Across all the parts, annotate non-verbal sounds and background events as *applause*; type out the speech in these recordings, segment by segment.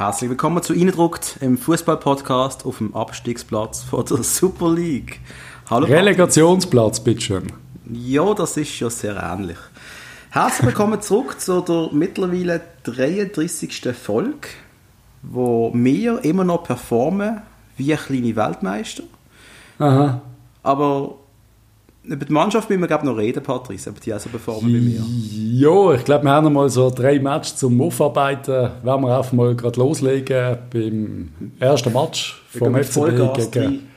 Herzlich willkommen zu Eindruckt im Fußball-Podcast auf dem Abstiegsplatz von der Super League. Hallo. Relegationsplatz, bitteschön. Ja, das ist ja sehr ähnlich. Herzlich willkommen *laughs* zurück zu der mittlerweile 33. Folge, wo wir immer noch performen wie kleine Weltmeister. Aha. Aber über die Mannschaft müssen wir glaube noch reden, Patrice, ob die auch so performen wie wir. Ja, ich glaube, wir haben noch mal so drei Matches zum Aufarbeiten. Werden wir einfach mal gerade loslegen beim ersten Match vom FCB gegen,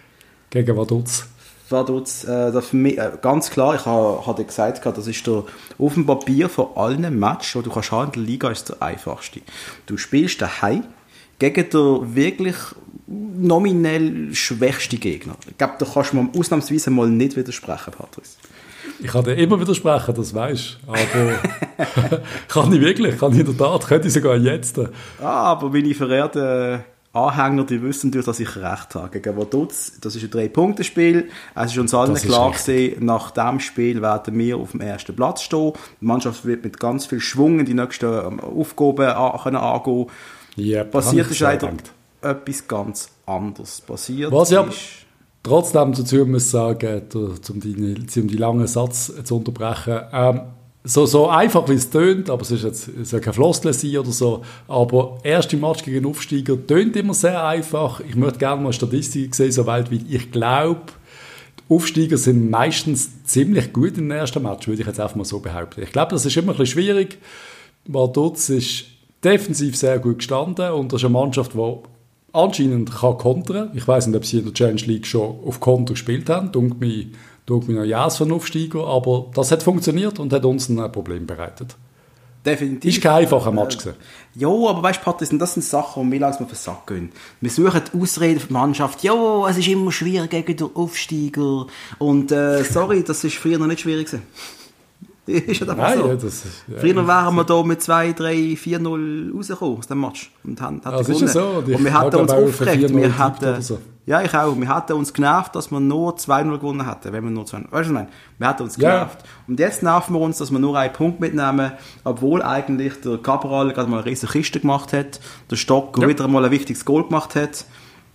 gegen Vaduz. Vaduz, äh, für mich, äh, ganz klar, ich habe hab gesagt, das ist der, auf dem Papier von allen Matches, die du kannst haben in der Liga, ist der einfachste. Du spielst daheim gegen den wirklich nominell schwächste Gegner. Ich glaube, da kannst du mir ausnahmsweise mal nicht widersprechen, Patrice. Ich kann dir immer widersprechen, das weißt Aber *laughs* kann ich wirklich, kann ich in der Tat, könnte ich sogar jetzt. Ah, aber meine verehrten Anhänger, die wissen natürlich, dass ich recht habe. Gegen Vaduz, das ist ein Drei-Punkte-Spiel. Es ist uns allen klar gewesen, nach diesem Spiel werden wir auf dem ersten Platz stehen. Die Mannschaft wird mit ganz viel Schwung in die nächsten ähm, Aufgaben können angehen. Yep, Passiert ist leider etwas ganz anderes. Passiert Was ja trotzdem dazu muss sagen, um die, um die langen Satz zu unterbrechen, ähm, so, so einfach wie es tönt, aber es ist jetzt es soll kein Floskel sein oder so, aber erste Match gegen Aufsteiger tönt immer sehr einfach. Ich möchte gerne mal Statistiken sehen, so weltweit. Ich glaube, Aufsteiger sind meistens ziemlich gut im ersten Match, würde ich jetzt einfach mal so behaupten. Ich glaube, das ist immer ein bisschen schwierig, weil dort ist defensiv sehr gut gestanden und das ist eine Mannschaft, die anscheinend kann kontern. Ich weiß nicht, ob sie in der Challenge League schon auf Konter gespielt haben. Dunkel mich, dunkel mich noch ja von Aufsteiger, aber das hat funktioniert und hat uns ein Problem bereitet. Definitiv. Ist kein einfacher Match gewesen. Ja, aber weißt du, Patrick, das sind Sachen, die mir langsam auf den Sack gehen. Wir suchen Ausreden für die Mannschaft. Ja, es ist immer schwierig gegen den Aufsteiger. Und äh, sorry, das ist früher noch nicht schwierig gewesen. *laughs* ist ja Nein, so. Ja, das ist, ja, Früher wären wir da mit 2, 3, 4-0 rausgekommen aus dem Match. Und haben, haben also gewonnen. So. Und wir hatten uns aufgeregt. Wir hatten, so. Ja, ich auch. Wir hatten uns genervt, dass wir nur 2-0 gewonnen hätten, wenn wir nur 2 Weißt du, was ich meine? Wir hatten uns genervt. Ja. Und jetzt nerven wir uns, dass wir nur einen Punkt mitnehmen, obwohl eigentlich der Cabral gerade mal eine riesige Kiste gemacht hat, der Stock ja. wieder mal ein wichtiges Goal gemacht hat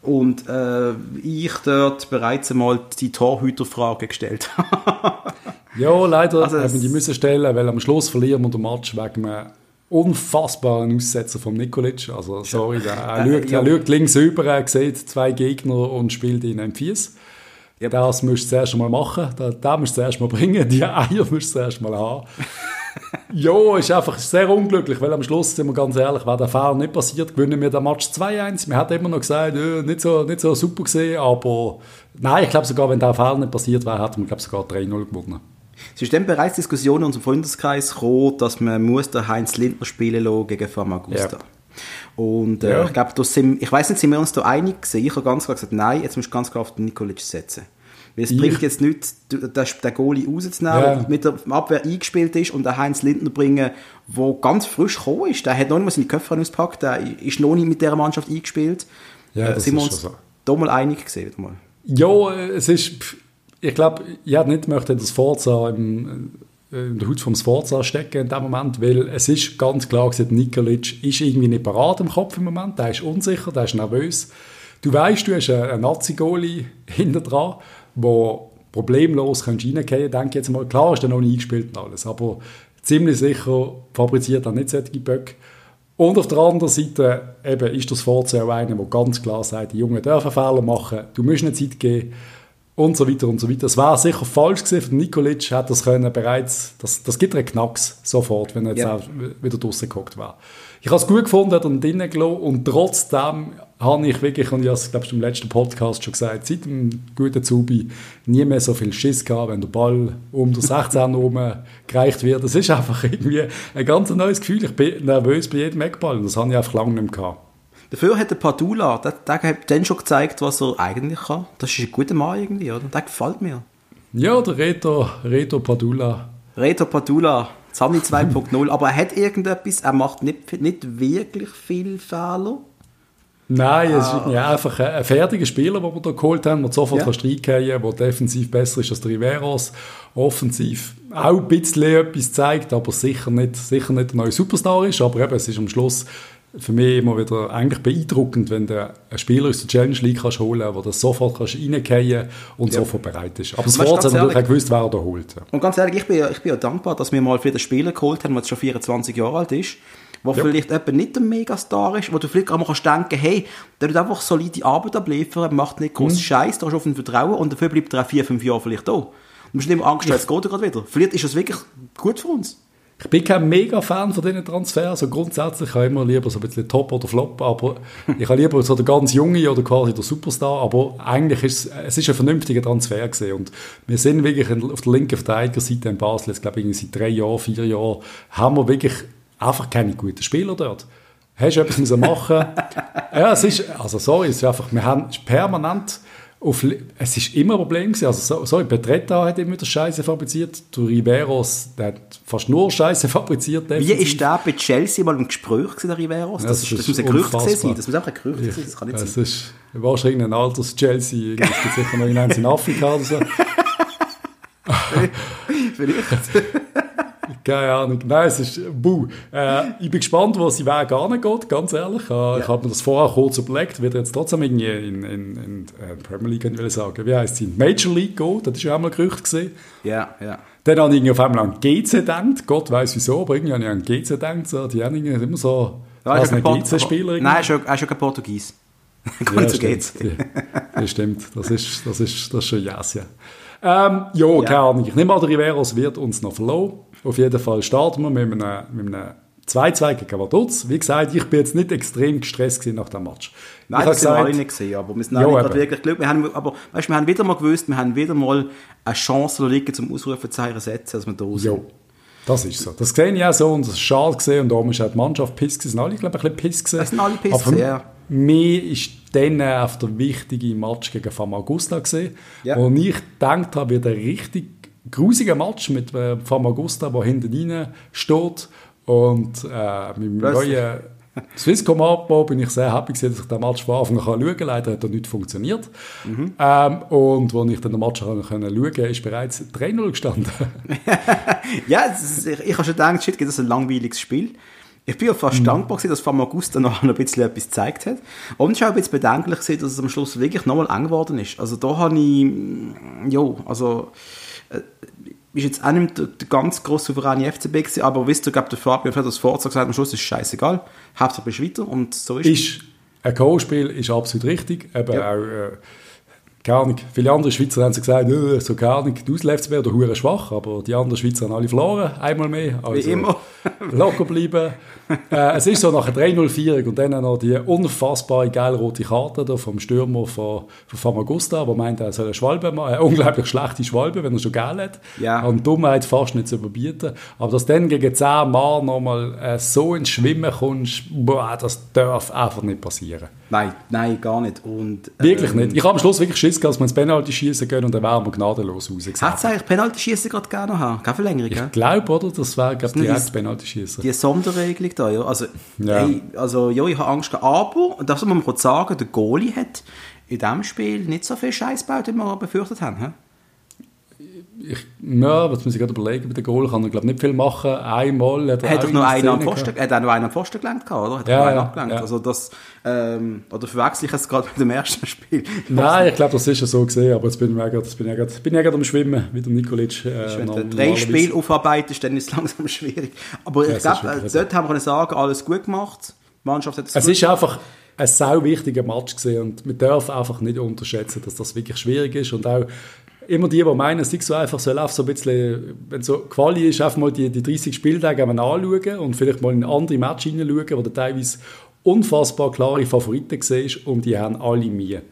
und äh, ich dort bereits einmal die Torhüterfrage gestellt *laughs* habe. Ja, leider also haben wir die müssen stellen, weil am Schluss verlieren wir den Match wegen einem unfassbaren Aussetzer von Nikolic. Also, sorry, der, er, äh, schaut, ja. er schaut links über, er sieht zwei Gegner und spielt ihnen ein Fies. Ja. Das musst du zuerst mal machen, das, das musst du zuerst mal bringen, die Eier musst du zuerst mal haben. *laughs* *laughs* ja, ist einfach sehr unglücklich, weil am Schluss, sind wir ganz ehrlich, wäre der Fehler nicht passiert, gewinnen wir den Match 2-1. Wir hatten immer noch gesagt, äh, nicht, so, nicht so super gesehen, aber nein, ich glaube sogar, wenn der Fehler nicht passiert wäre, hätten wir glaube sogar 3-0 gewonnen. Es ist dann bereits Diskussionen in unserem Freundeskreis gekommen, dass man muss den Heinz Lindner spielen lassen gegen Famagusta. Ja. Und äh, ja. ich glaube, ich weiß nicht, sind wir uns da einig gewesen? Ich habe ganz klar gesagt, nein, jetzt musst du ganz klar auf den Nikolic setzen. Weil es ich. bringt jetzt nichts, den Goalie rauszunehmen, ja. der mit der Abwehr eingespielt ist und den Heinz Lindner bringen, der ganz frisch gekommen ist. Der hat noch nicht mal seine Köpfe ausgepackt, der ist noch nicht mit dieser Mannschaft eingespielt. Ja, äh, sind wir uns so. da mal einig gesehen. Mal. Ja, es ist ich glaube, ich hätte nicht möchte das Forza im, äh, in der Haut vom Sforza stecken in dem Moment, weil es ist ganz klar gesagt, Nikolic ist irgendwie nicht parat im Kopf im Moment, der ist unsicher, der ist nervös. Du weißt, du hast einen Nazi-Goalie hinter dran, wo problemlos reingehen kannst, denke ich jetzt mal. Klar ist er noch nicht eingespielt und alles, aber ziemlich sicher fabriziert er nicht solche Böcke. Und auf der anderen Seite eben ist das Forza auch einer, der ganz klar sagt, die Jungen dürfen Fehler machen, du musst eine Zeit geben, und so weiter und so weiter. Es war sicher falsch gewesen Nikolic, hat das können bereits, das, das gibt einen Knacks sofort, wenn er jetzt ja. auch wieder draussen geguckt war. Ich habe es gut gefunden, hat er drinnen gelassen und trotzdem habe ich wirklich, und ich habe es, glaube ich, im letzten Podcast schon gesagt, seit dem guten Zubi nie mehr so viel Schiss gehabt, wenn der Ball um der 16 herum gereicht wird. Das ist einfach irgendwie ein ganz neues Gefühl. Ich bin nervös bei jedem Eckball und das habe ich einfach lange nicht mehr gehabt. Dafür hat der Padula, der, der hat dann schon gezeigt, was er eigentlich kann. Das ist ein guter Mann irgendwie, oder? Der gefällt mir. Ja, der Reto, Reto Padula. Reto Padula, Zani 2.0. *laughs* Aber er hat irgendetwas, er macht nicht, nicht wirklich viel Fehler. Nein, es ah. ist ja einfach ein fertiger Spieler, den wir hier geholt haben, der sofort ja. reingehen kann, der defensiv besser ist als der Riveros, offensiv auch ein bisschen etwas zeigt, aber sicher nicht, sicher nicht ein neuer Superstar ist, aber eben, es ist am Schluss für mich immer wieder eigentlich beeindruckend, wenn du einen Spieler aus der Challenge League kannst holen kannst, der sofort kannst reingehen und ja. sofort bereit ist. Aber das Wort hat natürlich auch gewusst, wer er da holt. Und ganz ehrlich, ich bin, ich bin ja dankbar, dass wir mal für den Spieler geholt haben, der jetzt schon 24 Jahre alt ist, wo ja. vielleicht jemand nicht ein Megastar ist, wo du vielleicht auch mal kannst denken, hey, der wird einfach solide Arbeit abliefern, macht nicht groß mhm. Scheiß, da hast du ihn Vertrauen und dafür bleibt er auch vier, fünf Jahre vielleicht da. Du musst nicht immer Angst haben, jetzt geht er gerade wieder. Vielleicht ist das wirklich gut für uns. Ich bin kein Mega-Fan von diesen Transfers. Also grundsätzlich habe ich immer lieber so ein bisschen Top oder Flop, aber *laughs* ich habe lieber so der ganz Junge oder quasi der Superstar. Aber eigentlich ist es, es ist ein vernünftiger Transfer gewesen. Und wir sind wirklich auf der linken Verteidigerseite in Basel, jetzt glaube ich seit drei Jahren, vier Jahren, haben wir wirklich einfach keine guten Spieler dort. Hast du etwas müssen machen? *laughs* ja, es ist, also sorry, es ist einfach, wir haben permanent auf, es ist immer ein Problem gewesen. Also, sorry, Petretta hat immer wieder Scheiße fabriziert. Du Riveros, der hat fast nur Scheiße fabriziert. Definitiv. Wie ist der bei Chelsea mal im Gespräch gewesen, der Riveros? Das, das, das, das muss ein Gerücht sein. Das muss einfach ein Gerücht sein. Das kann nicht es sein. ist wahrscheinlich ein altes Chelsea. Es gibt sicher noch in Afrika oder so. *laughs* Vielleicht. *laughs* Keine Ahnung. Nein, es ist buh. Äh, ich bin gespannt, wo sie Weg geht, ganz ehrlich. Äh, ja. Ich habe mir das vorher kurz überlegt, wird jetzt trotzdem irgendwie in, in, in äh, Premier League, ich will sagen, wie heißt sie, Major League gehen, das war ja auch mal Gerücht. Gewesen. Ja, ja. Dann habe ich auf einmal an GC gedacht, Gott weiß wieso, aber irgendwie habe ich an GC gedacht, so, die haben immer so, ja, ist ein GC-Spieler. Nein, er ist schon kein Portugies. *laughs* ja, stimmt. das stimmt, das ist, das ist, das ist schon yes, ja. Ähm, jo, ja, keine Ahnung. Ich nehme an, der Riveros wird uns noch verloren. Auf jeden Fall starten wir mit einem, mit einem 2-2 gegen Vaduz. Wie gesagt, ich bin jetzt nicht extrem gestresst nach dem Match. Nein, ich das haben wir alle nicht gesehen, aber wir sind alle gerade wirklich Glück. Wir haben, aber weißt, wir haben wieder mal gewusst, wir haben wieder mal eine Chance liegen zum Ausrufezeichen setzen, dass wir da raus jo. Das ist so. Das sehe ich auch so und das ist schade gesehen und darum ist auch die Mannschaft piss gewesen. Sind alle, glaube ich, ein bisschen piss gewesen. Das sind alle piss gewesen, ja. Mir ist dann auf der wichtige Match gegen Famagusta gesehen, ja. wo ich gedacht habe, wird ein richtig grusiger Match mit äh, Famagusta, der hinten rein steht und äh, mit dem neuen Swisscom-Abbau bin ich sehr happy gewesen, dass ich den Match von Anfang an schauen kann. Leider hat er nicht funktioniert. Mhm. Ähm, und als ich dann den Match schauen konnte, ist bereits 3-0 gestanden. *laughs* ja, ist, ich, ich habe schon gedacht, shit, das ist ein langweiliges Spiel. Ich bin ja fast mhm. dankbar gewesen, dass Famagusta noch *laughs* ein bisschen etwas gezeigt hat. Und ich habe auch ein bisschen bedenklich gesehen, dass es am Schluss wirklich nochmal eng geworden ist. Also da habe ich, ja, also ist jetzt auch nicht der, der ganz grosse souveräne FCB gewesen, aber wisst ihr, glaube der Fabian hat das vorher gesagt, am Schluss ist scheißegal. Hauptsache bist weiter und so ist Ist ein Co-Spiel ist absolut richtig. Eben ja. auch, äh, keine Ahnung, viele andere Schweizer haben gesagt, äh, so keine Ahnung, die FCB oder hure schwach, aber die anderen Schweizer haben alle verloren, einmal mehr. Also Wie immer. locker bleiben. *laughs* äh, es ist so nach 3-0-4 und dann noch die unfassbare geile rote Karte da vom Stürmer von, von Famagusta, der meint, er soll eine Schwalbe machen, eine unglaublich schlechte Schwalbe, wenn er schon geil hat. Ja. Und Dummheit fast nicht zu überbieten. Aber dass du dann gegen 10 Mal nochmal äh, so ins Schwimmen kommst, boah, das darf einfach nicht passieren. Nein, nein, gar nicht. Und, wirklich ähm, nicht. Ich habe am Schluss wirklich Schiss gehabt, dass wir ins Penalty schießen gehen und dann wären wir gnadenlos rausgegangen. Hat es eigentlich Penalty schießen gerade gerne haben? Keine Verlängerung, Ich glaube, oder? Das wäre, direkt Penalty schießen. Die Sonderregelung da, ja. Also, ja. Ey, also ja, ich habe Angst gehabt, aber, das muss man kurz sagen, der Goalie hat in diesem Spiel nicht so viel Scheiß gebaut, wie wir befürchtet haben. Ich, ja, was muss ich gerade überlegen, bei den Goal kann er glaube nicht viel machen. Einmal hat er hat noch einen am Pfosten, hat auch noch einen am Pfosten gelenkt, oder? Hat ja, einen abgelenkt. Ja. Also das, ähm, oder verwechsel ich es gerade mit dem ersten Spiel? *laughs* Nein, ich glaube, das ist ja so gesehen, aber jetzt bin ich gerade, bin ich gerade, bin ich gerade am Schwimmen, wie der Nikolic. Äh, wenn du drei Spiele aufarbeitest, dann ist es langsam *laughs* schwierig. Aber ich ja, glaube, äh, dort haben wir sagen, alles gut gemacht. Die Mannschaft hat es Es ist einfach ein sau wichtiger Match gesehen und man darf einfach nicht unterschätzen, dass das wirklich schwierig ist und auch immer die, die meinen, es ist so einfach, soll einfach so ein bisschen, wenn so Quali ist, einfach mal die, die 30 Spieltage anschauen und vielleicht mal in andere Match hineinschauen, wo du teilweise unfassbar klare Favoriten siehst und die haben alle mir.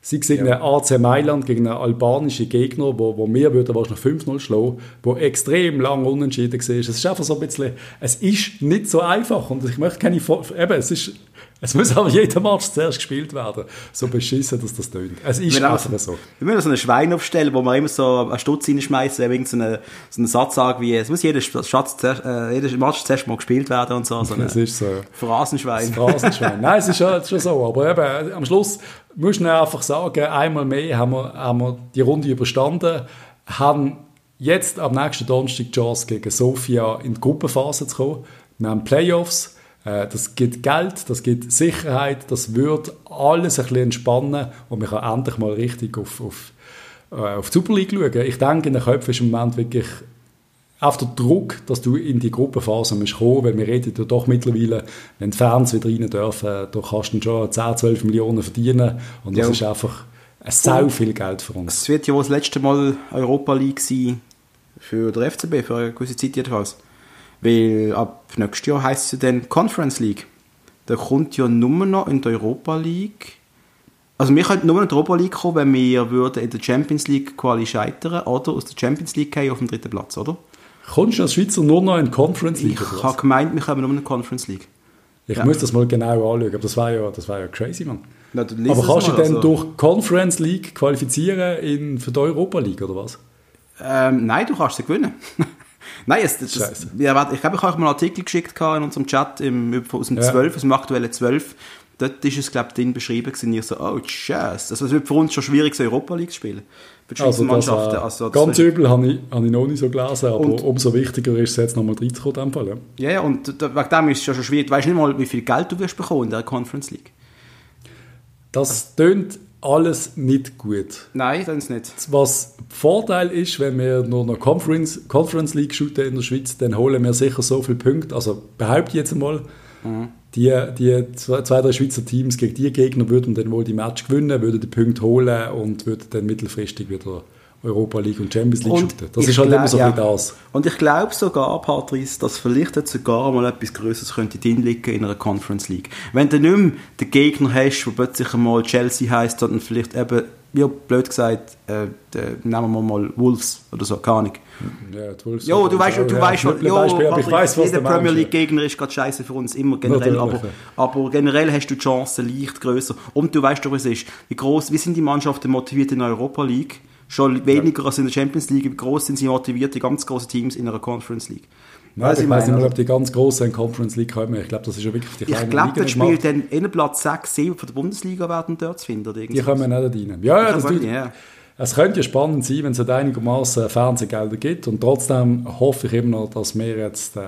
Sie sehen ja. AC Mailand gegen einen albanischen Gegner, wo, wo wir würden wahrscheinlich 5-0 schlagen, wo extrem lang unentschieden war. Es ist einfach so ein bisschen, es ist nicht so einfach und ich möchte keine, eben, es ist es muss aber jeder Match zuerst gespielt werden. So beschissen, dass das tönt. Es ist einfach so. Wir müssen so ein Schwein aufstellen, wo man immer so einen Stutz reinschmeißen, eben so einen, so einen Satz sagen wie, es muss jeder, Schatz, äh, jeder Match zuerst mal gespielt werden und so. so *laughs* es ist so. Phrasenschwein. Phrasenschwein. Nein, es ist schon, schon so. Aber eben, am Schluss muss man einfach sagen, einmal mehr haben wir, haben wir die Runde überstanden, haben jetzt am nächsten Donnerstag die Chance gegen Sofia in die Gruppenphase zu kommen. Wir haben Playoffs Äh, das gibt Geld, das gibt Sicherheit, das wird alles ein bisschen entspannen und man kann endlich mal richtig auf, auf, äh, auf die Super League schauen. Ich denke, in den Köpfen ist im Moment wirklich auf der Druck, dass du in die Gruppenphase musst kommen, weil wir reden ja doch mittlerweile, wenn die Fans wieder rein dürfen, da kannst du schon 10, 12 Millionen verdienen und das ja. ist einfach sehr viel Geld für uns. Es wird ja wohl das letzte Mal Europa League sein für den FCB, für eine gewisse Zeit jedenfalls. Weil ab nächstes Jahr heisst es ja dann Conference League. Da kommt ja nur noch in der Europa League. Also wir könnten nur in die Europa League kommen, wenn wir würden in der Champions League quasi scheitern oder aus der Champions League gehen auf den dritten Platz, oder? Kommst du als Schweizer nur noch in die Conference League? Ich habe gemeint, wir kommen nur in die Conference League. Ich ja. muss das mal genau anschauen, aber das war ja, das war ja crazy, Mann. Na, aber kannst du dich dann also. durch Conference League qualifizieren in, für die Europa League, oder was? Ähm, nein, du kannst sie gewinnen. *laughs* Nein, es, das, das, ja, ich glaube, ich habe euch mal einen Artikel geschickt in unserem Chat im, aus dem ja. 12, aus dem aktuellen 12. Dort ist es, glaube ich, drin beschrieben gewesen, ich so, oh, Scheiße. Also, es wird für uns schon schwierig, so Europa League zu spielen. Für die also Mannschaften. Das, äh, also, ganz übel habe ich, habe ich noch nicht so gelesen, aber und, umso wichtiger ist es jetzt nochmal reinzukommen. Fall, ja. ja, ja, und wegen dem ist es ja schon schwierig. Du weißt nicht mal, wie viel Geld du wirst bekommen in der Conference League. Das tönt alles nicht gut. Nein, das ist nicht. Was Vorteil ist, wenn wir nur noch Conference, Conference League shooten in der Schweiz, dann holen wir sicher so viele Punkte. Also behaupte ich jetzt einmal, mhm. die, die zwei, zwei, drei Schweizer Teams gegen die Gegner würden dann wohl die Match gewinnen, würden die Punkte holen und würden dann mittelfristig wieder Europa League und Champions League und shooten. Das ist halt immer so ja. das. Und ich glaube sogar, Patrice, dass vielleicht jetzt sogar mal etwas Größeres könnte drin liegen in einer Conference League. Wenn du nicht mehr den Gegner hast, der plötzlich einmal Chelsea heisst, sondern vielleicht eben, wie blöd gesagt, äh, nehmen wir mal Wolves oder so, keine Ahnung. Ja, die Wolves. Jo, du weißt, du ja, weißt, jo, Beispiel, Patrick, ich weiss, was jeder Premier League Gegner ist gerade scheiße für uns immer generell, aber, aber generell hast du die Chancen leicht größer. Und du weißt doch, was es ist. Wie groß, wie sind die Mannschaften motiviert in der Europa League? Schon weniger ja. als in der Champions League. Wie groß sind sie motiviert, die ganz großen Teams in einer Conference League? Nein, ich, ich weiß nicht mehr, ob die ganz großen in Conference League kommen. Ich glaube, das ist ja wirklich die kleine Ich glaube, dort spielt dann in Platz 6, 7 von der Bundesliga werden dort zu finden. Die kommen nicht rein. Ja, ja, das tut, ja. Es könnte ja spannend sein, wenn es einigermaßen Fernsehgelder gibt. Und trotzdem hoffe ich immer noch, dass wir jetzt äh,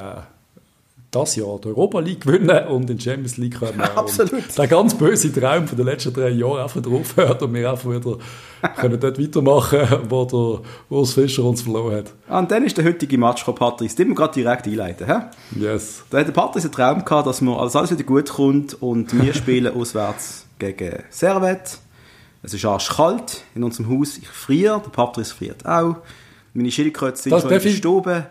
das Jahr die Europa League gewinnen und in die Champions League kommen. *laughs* Absolut. der ganz böse Traum von den letzten drei Jahren einfach drauf hört und wir einfach wieder *laughs* können dort weitermachen, wo der Urs Fischer uns verloren hat. Und dann ist der heutige Match von Patrice. Den wir gerade direkt einleiten. He? Yes. Da hat der Patrice einen Traum gehabt, dass, wir, also alles wieder gut kommt und wir spielen *laughs* auswärts gegen Servet. Es ist arschkalt in unserem Haus. Ich friere, der Patrice friert auch. Meine Schildkröte sind das schon in der Stube.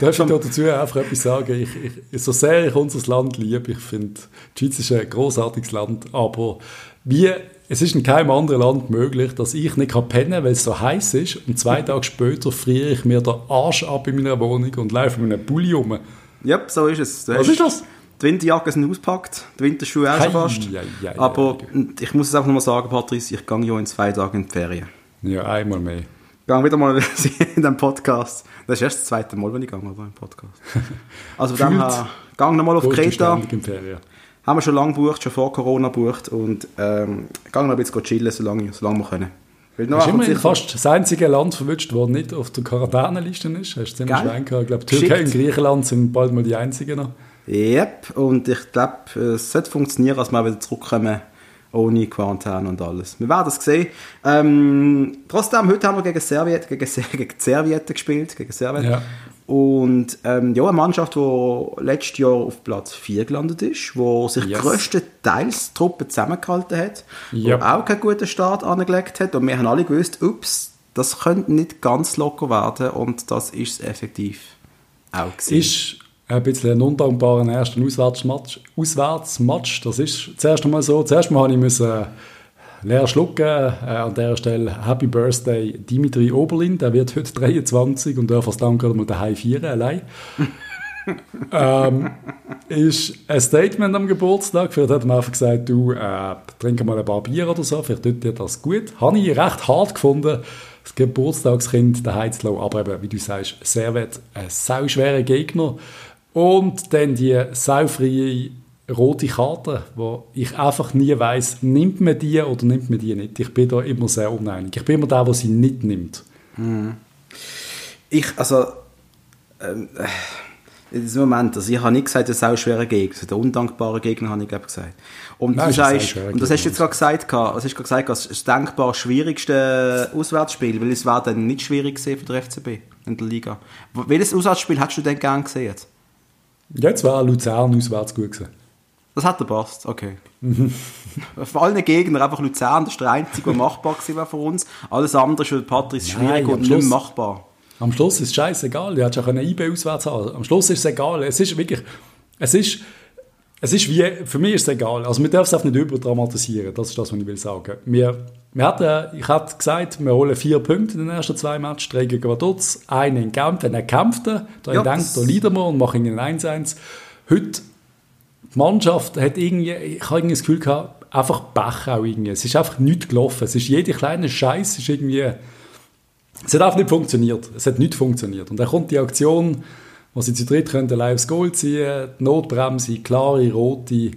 Darf ich *laughs* *laughs* dazu einfach etwas sagen? Ich, ich, so sehr ich unser Land liebe, ich finde, die Schweiz ist ein großartiges Land, aber wie, es ist in keinem anderen Land möglich, dass ich nicht pennen kann, weil es so heiß ist und zwei Tage später friere ich mir den Arsch ab in meiner Wohnung und laufe mit einem Bulli rum. Ja, so ist es. Du Was ist das? Die Winterjacke sind ausgepackt, die Winterschuhe auch schon fast. Ja, ja, ja, aber ich muss es einfach nochmal sagen, Patrice, ich gehe ja in zwei Tagen in die Ferien. Ja, einmal mehr. Gehe wieder mal *laughs* in den Podcast. Das ist erst das zweite Mal, wenn ich gehe, oder im Podcast. *laughs* Also von dem her, gang nochmal auf Kreta. Haben wir schon lange gebucht, schon vor Corona gebucht und ähm, gang noch ein bisschen chillen, solange, solange wir können. Weil hast immerhin fast das einzige Land verwünscht, das nicht auf der Quarantäneliste ist. Hast du ziemlich schwein gehabt. Ich glaube, Türkei und Griechenland sind bald mal die einzigen noch. Yep, und ich glaube, es sollte funktionieren, als wir wieder zurückkommen ohne Quarantäne und alles. Wir werden das sehen. Ähm, trotzdem, heute haben wir gegen Serviette, gegen, *laughs* gegen Serviette gespielt, gegen Serviette. Ja. Und ähm, ja, eine Mannschaft, die letztes Jahr auf Platz 4 gelandet ist, wo sich yes. größtenteils die Truppe zusammengehalten hat, yep. auch keinen guten Start angelegt hat. Und wir haben alle gewusst, ups, das könnte nicht ganz locker werden und das ist es effektiv auch gewesen. Ist ein bisschen einen undankbaren ersten Auswärtsmatch. Auswärtsmatch, das ist zuerst einmal so. Zuerst mal musste ich äh, leer schlucken. Äh, an der Stelle Happy Birthday Dimitri Oberlin, der wird heute 23 und darf als Dank gerade mal daheim feiern, allein. *laughs* ähm, ist ein Statement am Geburtstag. Vielleicht hat man einfach gesagt, du äh, trink mal ein paar Bier oder so, vielleicht tut dir das gut. Habe ich recht hart gefunden, das Geburtstagskind zu lassen. Aber eben, wie du sagst, Servet, ein sau schwerer Gegner. Und dann die saufreie rote Karte, wo ich einfach nie weiß, nimmt man die oder nimmt man die nicht. Ich bin da immer sehr uneinig. Ich bin immer der, der sie nicht nimmt. Hm. Ich, also, ähm, Das Moment, also ich habe nicht gesagt, das ist auch ein schwerer Gegner. Also der undankbare Gegner habe ich glaube gesagt. Und Nein, du sagst, und das hast du jetzt gerade gesagt, was hast du gerade gesagt, das denkbar schwierigste Auswärtsspiel, weil es war dann nicht schwierig gesehen für den FCB in der Liga. Welches Auswärtsspiel hättest du denn gern gesehen jetzt? Jetzt war Luzern auswärts gut gewesen. Das hat er passt, okay. Mhm. *laughs* Vor allen Gegnern einfach Luzern, das ist der einzige, der machbar war für uns. Alles andere ist für Patrice schwierig Nein, und nicht machbar. Am Schluss ist es scheißegal. Du hättest auch eine IB auswärts haben. Am Schluss ist es egal. Es ist wirklich, es ist, es ist wie, für mich ist es egal. Also wir dürfen es nicht überdramatisieren. Das ist das, was ich will sagen. Wir, wir hatten, ich hatte gesagt, wir holen vier Punkte in den ersten zwei Matches. Drei gegen Vaduz, einen in Genf, wenn er kämpfte. Da ja, denkt, da leiden wir und machen einen 1-1. Heute, die Mannschaft hat irgendwie, ich habe irgendwie das Gefühl gehabt, einfach Pech auch irgendwie. Es ist einfach nichts gelaufen. Es ist jede kleine Scheiß ist irgendwie es hat einfach nicht funktioniert. Es hat nicht funktioniert. Und dann kommt die Aktion, wo sie zu dritt können allein aufs Goal ziehen, die Notbremse, klare, rote.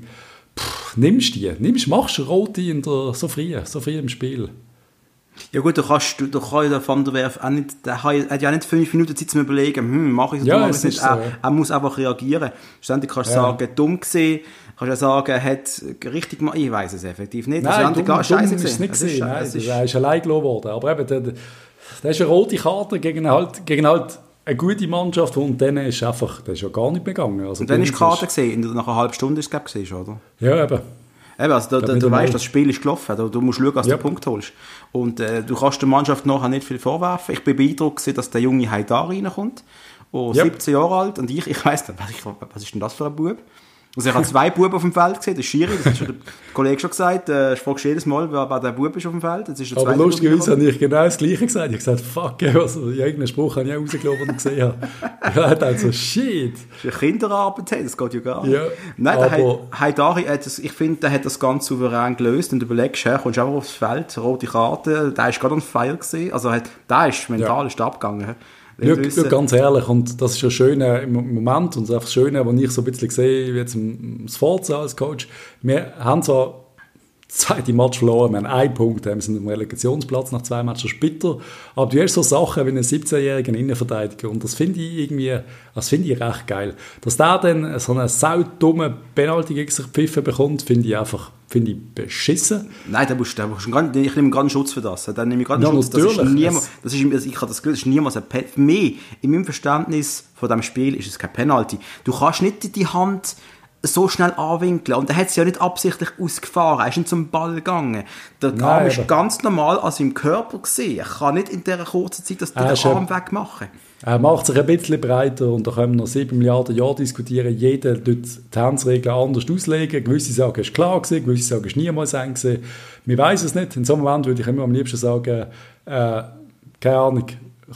Puh, nimmst die, nimmst, machst du rote in der, so früh, so früh im Spiel. Ja gut, du kannst, du, du kann ja Van der Werf auch nicht, der hat ja nicht fünf Minuten Zeit zum überlegen, hm, mache ich es ja, oder mache ich nicht. So, er, er, muss einfach reagieren. Ständig kannst du ja. sagen, dumm gesehen, kannst du sagen, er hat richtig gemacht, ich weiß es effektiv nicht. Nein, dumm, dumm, scheiße ist es nicht gesehen, nein, ist, er ist allein gelassen worden. Aber eben, der, das ist eine rote Karte gegen halt, gegen halt eine gute Mannschaft und dann ist einfach, das ist ja gar nicht begangen. Also und dann ist die Karte gesehen, nach einer halben Stunde ist es gesehen, oder? Ja, eben. Eben, also da, da, du weißt, das Spiel ist gelaufen. Du, du musst schauen, dass yep. du den Punkt holst. Und äh, du kannst der Mannschaft nachher nicht viel vorwerfen. Ich bin beeindruckt, dass der junge Haidar reinkommt. Oh, yep. 17 Jahre alt. Und ich, ich nicht, was, was ist denn das für ein Bub? Also ich habe zwei Buben auf dem Feld gesehen, der Schiri, das hat schon der Kollege schon gesagt, äh, ich frage jedes Mal, wer, der Bub ist auf dem Feld. Das ist Aber lustigerweise habe ich genau das Gleiche gesagt. Ich habe gesagt, fuck, also, irgendeinen Spruch habe ich auch rausgelassen, den ich gesehen habe. Ich habe also shit. Das ist eine Kinderarbeit, das geht ja gar nicht. Ja, Nein, der Haidari, ich finde, der hat das ganz souverän gelöst und du überlegst, her, kommst einfach aufs Feld, rote Karte, der ist gerade on fire gesehen, also hat, der ist mental ja. ist abgegangen. Schau, ganz ehrlich, und das ist ja schön im Moment und das Schöne, was ich so ein bisschen sehe, jetzt im Sforza als Coach, wir haben zwar zweite Match verloren, wir haben einen Punkt, wir sind im Relegationsplatz nach zwei Matches bitter, aber du hast so Sachen wie einen 17-jährigen Innenverteidiger und das finde ich irgendwie, das finde ich recht geil. Dass der dann so eine saudumme Penalty gegen sich pfiffen bekommt, finde ich einfach finde ich beschissen. Nein, da musst, da musst du ganz, ich nehme einen Schutz für das. Dann nehme ich einen ja, Schutz. Das ist niemals, das ist, ich habe das Gefühl, das ist niemals ein Penalty. Für mich, in meinem Verständnis von diesem Spiel, ist es kein Penalty. Du kannst nicht die Hand so schnell anwinkeln. Und er hat es ja nicht absichtlich ausgefahren. Er ist nicht zum Ball gegangen. Der Arm ist ganz normal an seinem Körper gesehen. Er kann nicht in dieser kurzen Zeit das den Arm wegmachen. Er macht sich ein bisschen breiter und da können wir noch sieben Milliarden Jahre diskutieren. Jeder tut die Tanzregeln anders auslegen. Gewisse sagen, es klar gewesen, gewisse sagen, es niemals eng gewesen. Wir wissen es nicht. In so einem Moment würde ich immer am liebsten sagen, äh, keine Ahnung,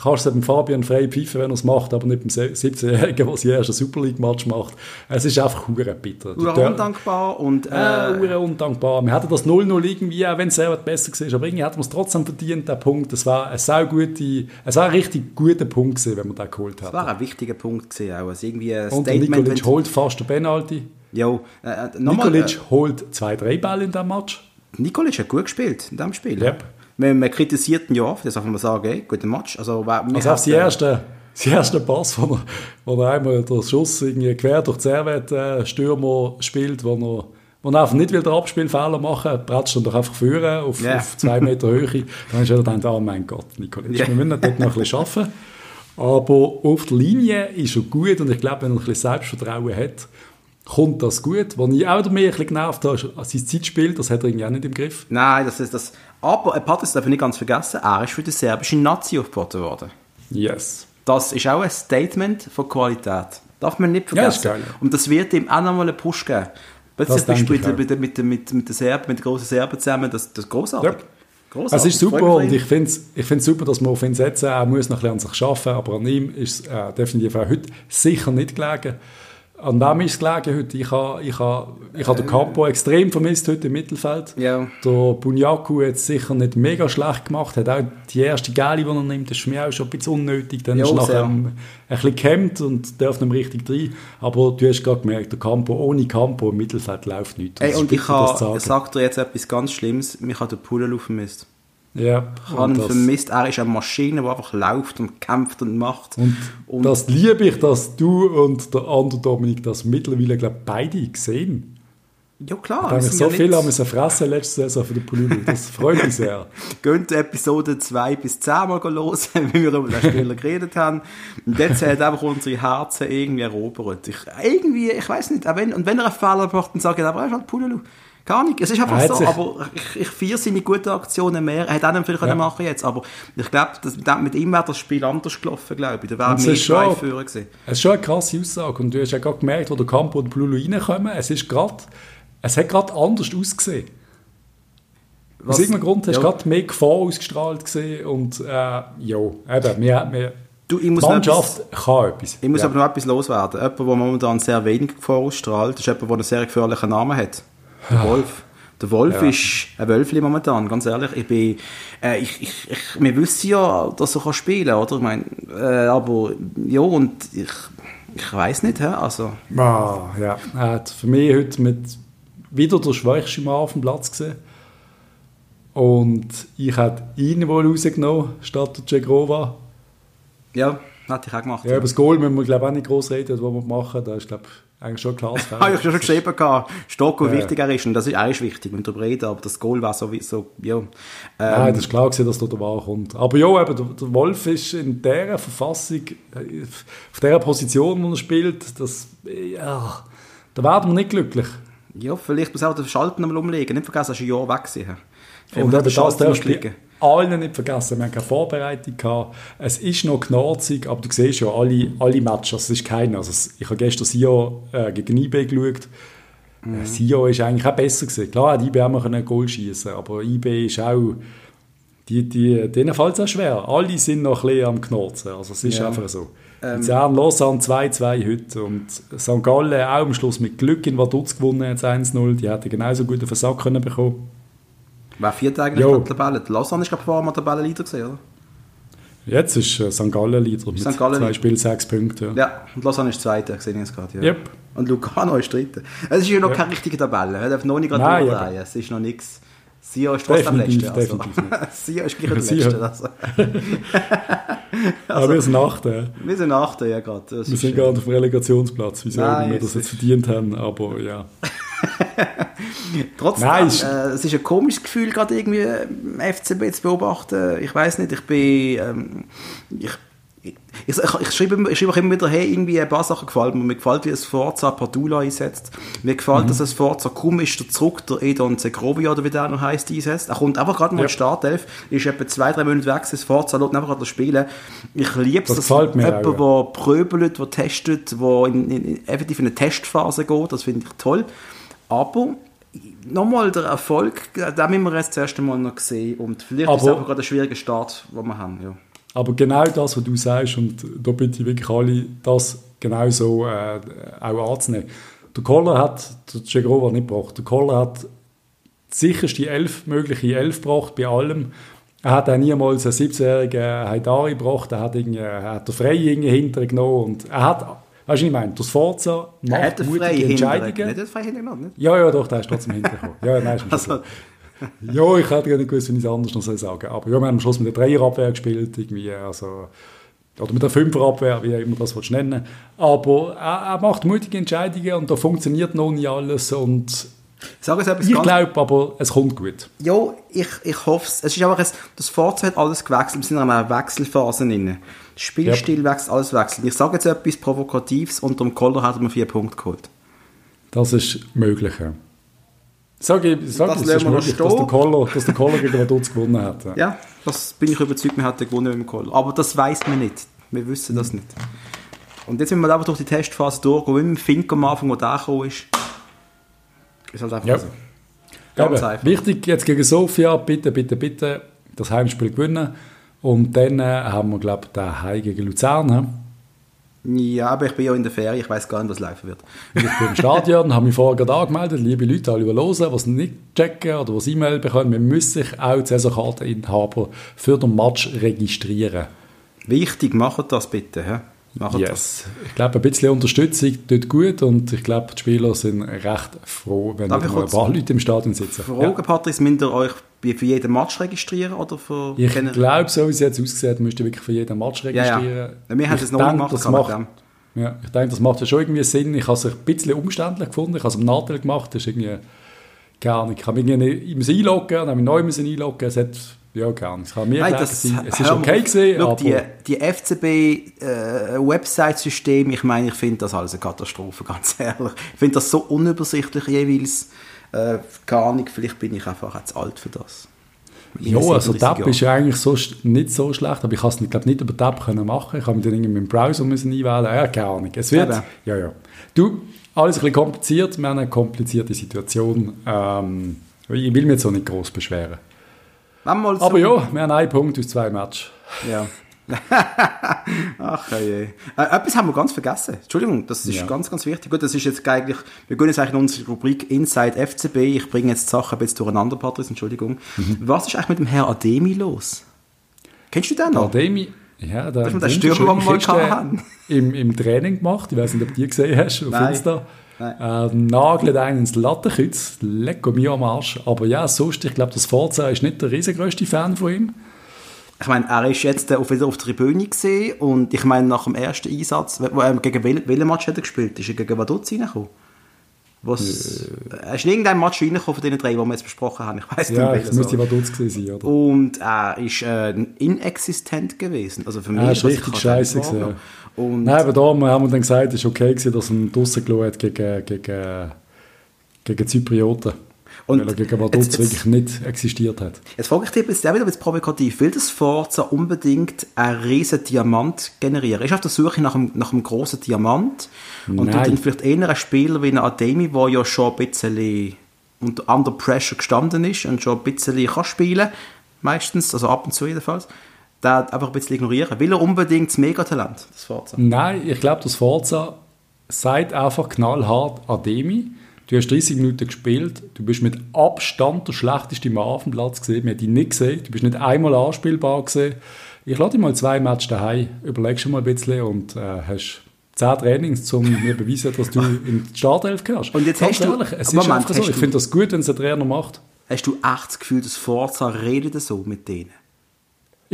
kannst du dem Fabian frei pfeifen, wenn er es macht, aber nicht beim 17-Jährigen, der sein ersten Super League-Match macht. Es ist einfach hure bitter. Hure undankbar und... Äh, äh, undankbar. Wir hatten das 0-0 irgendwie, auch wenn es selber besser war, aber irgendwie hat man es trotzdem verdient, der Punkt. Es war ein sehr gute, es war ein richtig guter Punkt gewesen, wenn man den geholt hat. Es war ein wichtiger Punkt gewesen, auch. Also irgendwie ein und Nikolic holt fast den Penalty. Jo, äh, äh Nikolic äh, holt zwei, drei Bälle in diesem Match. Nikolic hat gut gespielt in diesem Spiel. Yep. Man, man kritisiert ihn ja oft, das darf man sagen, ey, guter Match. Also, wir also auf die erste, die erste Pass, wo er, wo er einmal den Schuss irgendwie quer durch die Servet-Stürmer spielt, wo er wo er einfach nicht will den Abspielfehler machen, pratscht dann doch einfach führen auf, yeah. auf zwei Meter Höhe. *laughs* Dann ist er dann, oh mein Gott, Nikolai, yeah. wir müssen dort noch ein bisschen arbeiten. Aber auf der Linie ist er gut und ich glaube, wenn er ein bisschen Selbstvertrauen hat, kommt das gut. Was ich auch mehr ein bisschen genervt habe, ist sein Zeitspiel, das hat er irgendwie auch nicht im Griff. Nein, das ist das, aber, Patrick, darf ich nicht ganz vergessen, er ist für die serbische Nazi aufgeboten worden. Yes. Das ist auch ein Statement von Qualität. Darf man nicht vergessen. Ja, Und das wird ihm auch nochmal einen Push geben. Plötzlich bist du mit, mit, mit, mit, mit, der Serb, mit den großen Serben zusammen, das, das ist großartig. Ja. Großartig. Es ist super und ich finde es ich super, dass man auf ihn setzen. Er muss noch ein bisschen an sich arbeiten, aber an ihm ist es äh, definitiv auch heute sicher nicht gelegen. An wem ist es gelegen heute? Ich habe ich ha, ich ha den Campo extrem vermisst heute im Mittelfeld. Ja. Der Bunyaku hat es sicher nicht mega schlecht gemacht, hat auch die erste Gale, die er nimmt, das ist mir auch schon ein bisschen unnötig. Dann jo, ist nachher ein, bisschen gehemmt und darf nicht richtig rein. Aber du hast gerade gemerkt, der Campo, ohne Campo im Mittelfeld läuft nichts. Ey, und ich, ha, ich sage dir jetzt etwas ganz Schlimmes, mich hat der Pudelou vermisst. Ja, Ich habe ihn vermisst. Er ist eine Maschine, die einfach läuft und kämpft und macht. Und, und das liebe ich, dass du und der andere Dominik das mittlerweile, glaube beide gesehen ja, klar. Da habe ich so ja viel haben müssen fressen letzte Saison für den Pululu. Das freut mich sehr. *laughs* Geht Episode 2 bis 10 mal los, *laughs* wie wir über den Spieler geredet haben. Und jetzt hat einfach unsere Herzen irgendwie erobert. Ich, irgendwie, ich weiß nicht, wenn, und wenn er einen Fehler macht, dann sage ich, aber er ist halt Pululu. Gar nicht. Es ist einfach so, aber ich, ich feiere seine guten Aktionen mehr. Er hätte auch nicht viel ja. können machen jetzt, aber ich glaube, mit ihm wäre das Spiel anders gelaufen, glaube ich. Da wäre mehr Schweiführer gewesen. Es ist schon eine krasse Aussage und du hast ja gerade gemerkt, wo der Campo und Pululu reinkommen, es ist gerade es hat gerade anders ausgesehen. Was? Aus irgendeinem Grund hast du ja. gerade mehr Gefahr ausgestrahlt gesehen und äh, ja, eben, wir, wir, du, ich muss die Mannschaft etwas, kann etwas. Ich muss ja. aber noch etwas loswerden. Jemand, der momentan sehr wenig Gefahr ausstrahlt, ist jemand, der einen sehr gefährlichen Namen hat. Der Wolf. Der Wolf ja. ist ein Wölfli momentan, ganz ehrlich. Ich bin, äh, ich, ich, ich, wir wissen ja, dass er spielen kann, oder? Ich meine, äh, aber, ja, und ich, ich weiß nicht, hä? also. Ah, ja, er hat für mich heute mit wieder der schwächste Mann auf dem Platz gesehen. Und ich hätte ihn wohl rausgenommen, statt der Cegrova. Ja, hätte ich auch gemacht. Ja, ja. über das Goal müssen wir glaube ich, auch nicht groß reden, was wir machen. Da ist glaube eigentlich schon klar. *laughs* Habe ich schon geschrieben, Stock, wie ja. wichtig er ist. Und das ist eigentlich wichtig, wenn du reden, aber das Goal war sowieso, ja. Ähm, Nein, das ist klar gewesen, dass da der Wahl kommt. Aber ja, eben, der, der, Wolf ist in dieser Verfassung, äh, auf dieser Position, wo er spielt, das, ja, da werden wir nicht glücklich. Ja, vielleicht muss auch den Schalten einmal umlegen. Nicht vergessen, dass ein Jahr weg sein. Und eben das darfst du allen nicht vergessen. Wir haben keine Vorbereitung gehabt. Es ist noch knarzig, aber du siehst ja alle, alle Matches. Es ist keiner. Also ich habe gestern Sio äh, gegen IB geschaut. Mhm. Äh, Sio ist eigentlich auch besser gewesen. Klar, hat IB auch ein Goal schießen, aber IB ist auch die, die, denen fällt es auch schwer. Alle sind noch ein bisschen am Knurzen. Also es ist ja. einfach so. Ähm, Luzern, Lausanne 2-2 heute und St. Gallen auch am Schluss mit Glück in Vaduz gewonnen, jetzt 1-0. Die hätten genauso gut auf den Sack können bekommen. Wer viert eigentlich in der Tabelle? Lausanne ist glaube ich vorher mal Tabellenleader gesehen, oder? Jetzt ist äh, St. Gallen Leader mit St. Gallen zwei Spielen, sechs Punkte. Ja. ja, und Lausanne ist Zweiter, sehe ich jetzt gerade. Ja. Yep. Und Lugano ist Dritter. Es ist ja noch yep. keine richtige Tabelle, er darf noch nicht gerade überdrehen. Es ist noch nichts. Sia ist trotzdem am letzten. Also. *laughs* Sia ist gleich der Letzte. Also. also, *laughs* Aber wir sind Achter. Wir sind Achter, ja gerade. Wir sind gerade auf dem Relegationsplatz, wieso wir das jetzt verdient haben, aber ja. *laughs* *laughs* Trotzdem, äh, es ist ein komisches Gefühl, gerade irgendwie FCB zu beobachten. Ich weiß nicht, ich bin, ähm, ich ich, ich, ich, schreibe, ich schreibe auch immer wieder, hey, irgendwie ein paar Sachen gefallen mir. Mir gefällt, wie es Forza Padula einsetzt. Mir gefällt, mhm. dass es Forza kaum ist der zurück, der Edon Zegrovia oder wie der noch heisst, einsetzt. Er kommt einfach gerade mal ja. in die Startelf, ist etwa zwei, drei Monate weg, das Forza lässt einfach das spielen. Ich liebe es, dass jemand, der pröbelt, der testet, der in, in, effektiv in eine Testphase geht, das finde ich toll. Aber nochmal der Erfolg, den müssen wir jetzt das erste Mal noch sehen und vielleicht Aber ist es einfach gerade ein schwieriger Start, den wir haben, ja. Aber genau das, was du sagst, und da bitte ich wirklich alle, das genau so äh, auch anzunehmen. Der Koller hat, der Cegrova nicht gebracht, der Koller hat sicherst die elf, mögliche elf gebracht bei allem. Er hat auch niemals einen 17-jährigen Haidari gebracht, er hat, er hat den Frey hintergenommen und er hat, weißt du, ich meine, das Forza macht hat mutige Entscheidungen. Nicht Frey hintergenommen, nicht? Ja, ja, doch, der ist trotzdem hintergekommen. Ja, nein, ist also, ja, ich hätte gerne gewusst, wie ich es anders noch sagen soll. Aber ja, wir haben am Schluss mit der Dreierabwehr gespielt, irgendwie, also, oder mit der Fünferabwehr, wie immer das willst nennen. Aber er, er, macht mutige Entscheidungen und da funktioniert noch nicht alles und Sag es ich glaube aber, es kommt gut. Ja, ich, ich hoffe es. Es ist einfach, ein, das Fahrzeug hat alles gewechselt. Wir sind in einer Wechselphase drin. Spielstil yep. wechselt, alles wechselt. Ich sage jetzt etwas Provokatives, unter dem Koller hat man vier Punkte geholt. Das ist möglich, ja. Sag ich, sag das, das ist möglich, dass der Koller, dass der Koller gegen Vaduz gewonnen hat. Ja. ja. das bin ich überzeugt, man hätte gewonnen mit dem Koller. Aber das weiß man nicht. Wir wissen das nicht. Und jetzt, wenn wir einfach durch die Testphase durchgehen, mit dem Fink am Anfang, wo der gekommen ist, ist halt einfach ja. so. Ganz ja, einfach. Wichtig jetzt gegen Sofia, bitte, bitte, bitte das Heimspiel gewinnen. Und dann äh, haben wir, glaube ich, den Heim gegen Luzern. Ja, aber ich bin ja in der Ferie, ich weiß gar nicht, was laufen wird. Ich bin im Stadion, *laughs* habe mich vorher gerade angemeldet, liebe Leute, alle, die die es nicht checken oder die E-Mail bekommen, man muss sich auch als Saisonkarteninhaber für den Match registrieren. Wichtig, macht das bitte. He? Macht yes. das. Ich glaube, ein bisschen Unterstützung tut gut und ich glaube, die Spieler sind recht froh, wenn ein paar Leute im Stadion sitzen. Frage, ja. Patrice, müsst ihr euch für jeden Match registrieren oder für Ich glaube, so wie es jetzt aussieht, müsste wirklich für jeden Match registrieren. Ja, ja. Wir haben es noch denke, gemacht. Das macht, ja, ich denke, das macht ja schon irgendwie Sinn. Ich habe es ein bisschen umständlich gefunden. Ich habe es am Nachteil gemacht. Das ist irgendwie gar nicht. Ich habe mich irgendwie einloggen, dann habe mich neu einloggen. Es hat ja, gar nicht. Mir Nein, das, es ist okay gesehen, aber... Die, die FCB-Website-System, äh, ich meine, ich finde das alles eine Katastrophe, *laughs* ganz ehrlich. Ich finde das so unübersichtlich jeweils. Äh, gar nicht, vielleicht bin ich einfach zu alt für das. Ja, also Tab ist ja eigentlich so, nicht so schlecht, aber ich konnte es nicht, nicht über Tab können machen. Ich habe mich dann irgendwie mit dem Browser müssen einwählen. Ja, gar nicht. Es wird, ja, ja. Du, alles ein bisschen kompliziert. Wir haben eine komplizierte Situation. Ähm, ich will mich jetzt auch nicht groß beschweren. So Aber ja, wir haben einen Punkt aus zwei Matches. Ja. *laughs* *laughs* Ach je. Äh, etwas haben wir ganz vergessen. Entschuldigung, das ist ja. ganz, ganz wichtig. Gut, das ist jetzt eigentlich, wir gehen jetzt eigentlich in unsere Rubrik Inside FCB. Ich bringe jetzt die Sachen ein bisschen durcheinander, Patrice, Entschuldigung. Mhm. Was ist eigentlich mit dem Herrn Ademi los? Kennst du den noch? Ademi, ja, der, der Stürmer, den wir mal hatten. Im, Im Training gemacht, ich weiß nicht, ob du die gesehen hast auf Nein. Insta. Äh, nagelt einen ins Lattenkreuz, lecko mir am Arsch. Aber ja, sonst, ich glaube, das Forza ist nicht der riesengrößte Fan von ihm. Ich meine, er ist jetzt auf, wieder auf der Tribüne gesehen und ich meine, nach dem ersten Einsatz, wo er gegen welchen Match hat er gespielt? Ist er gegen Vaduz reingekommen? Was, äh, ist in irgendein Match reingekommen von den drei, die wir jetzt besprochen haben. Ich weiß ja, nicht, das müsste Vaduz gewesen sein, oder? Und er ist äh, inexistent gewesen. Also für mich er ist richtig scheiße gewesen. Und Nein, aber da haben wir dann gesagt, es war okay gewesen, dass er draussen gelassen hat gegen, gegen, gegen Zyprioten. Und weil er gegen Vaduz jetzt, wirklich nicht existiert hat. Jetzt frage ich dich jetzt wieder ein bisschen provokativ. Will das Forza unbedingt einen riesen Diamant generieren? Ist auf der Suche nach einem, nach einem grossen Diamant? Und Nein. du dann vielleicht eher einen Spieler wie ein Ademi, der ja schon ein bisschen unter under pressure gestanden ist und schon ein bisschen kann spielen meistens, also ab und zu jedenfalls, der einfach ein bisschen ignorieren. Will er unbedingt das Megatalent, das Forza? Nein, ich glaube, das Forza sagt einfach knallhart Ademi Du hast 30 Minuten gespielt, du bist mit Abstand der schlechteste Mann auf dem Platz gesehen, wir haben dich nicht gesehen, du bist nicht einmal anspielbar gesehen. Ich lade dich mal zwei Matches daheim, überlegst du mal ein bisschen und äh, hast zehn Trainings, um mir beweisen, dass du in die Startelf gehörst. Und jetzt Ganz hast ehrlich, du, es ist Moment, so, ich finde das gut, wenn es ein Trainer macht. Hast du echt das Gefühl, dass Forza redet so mit denen?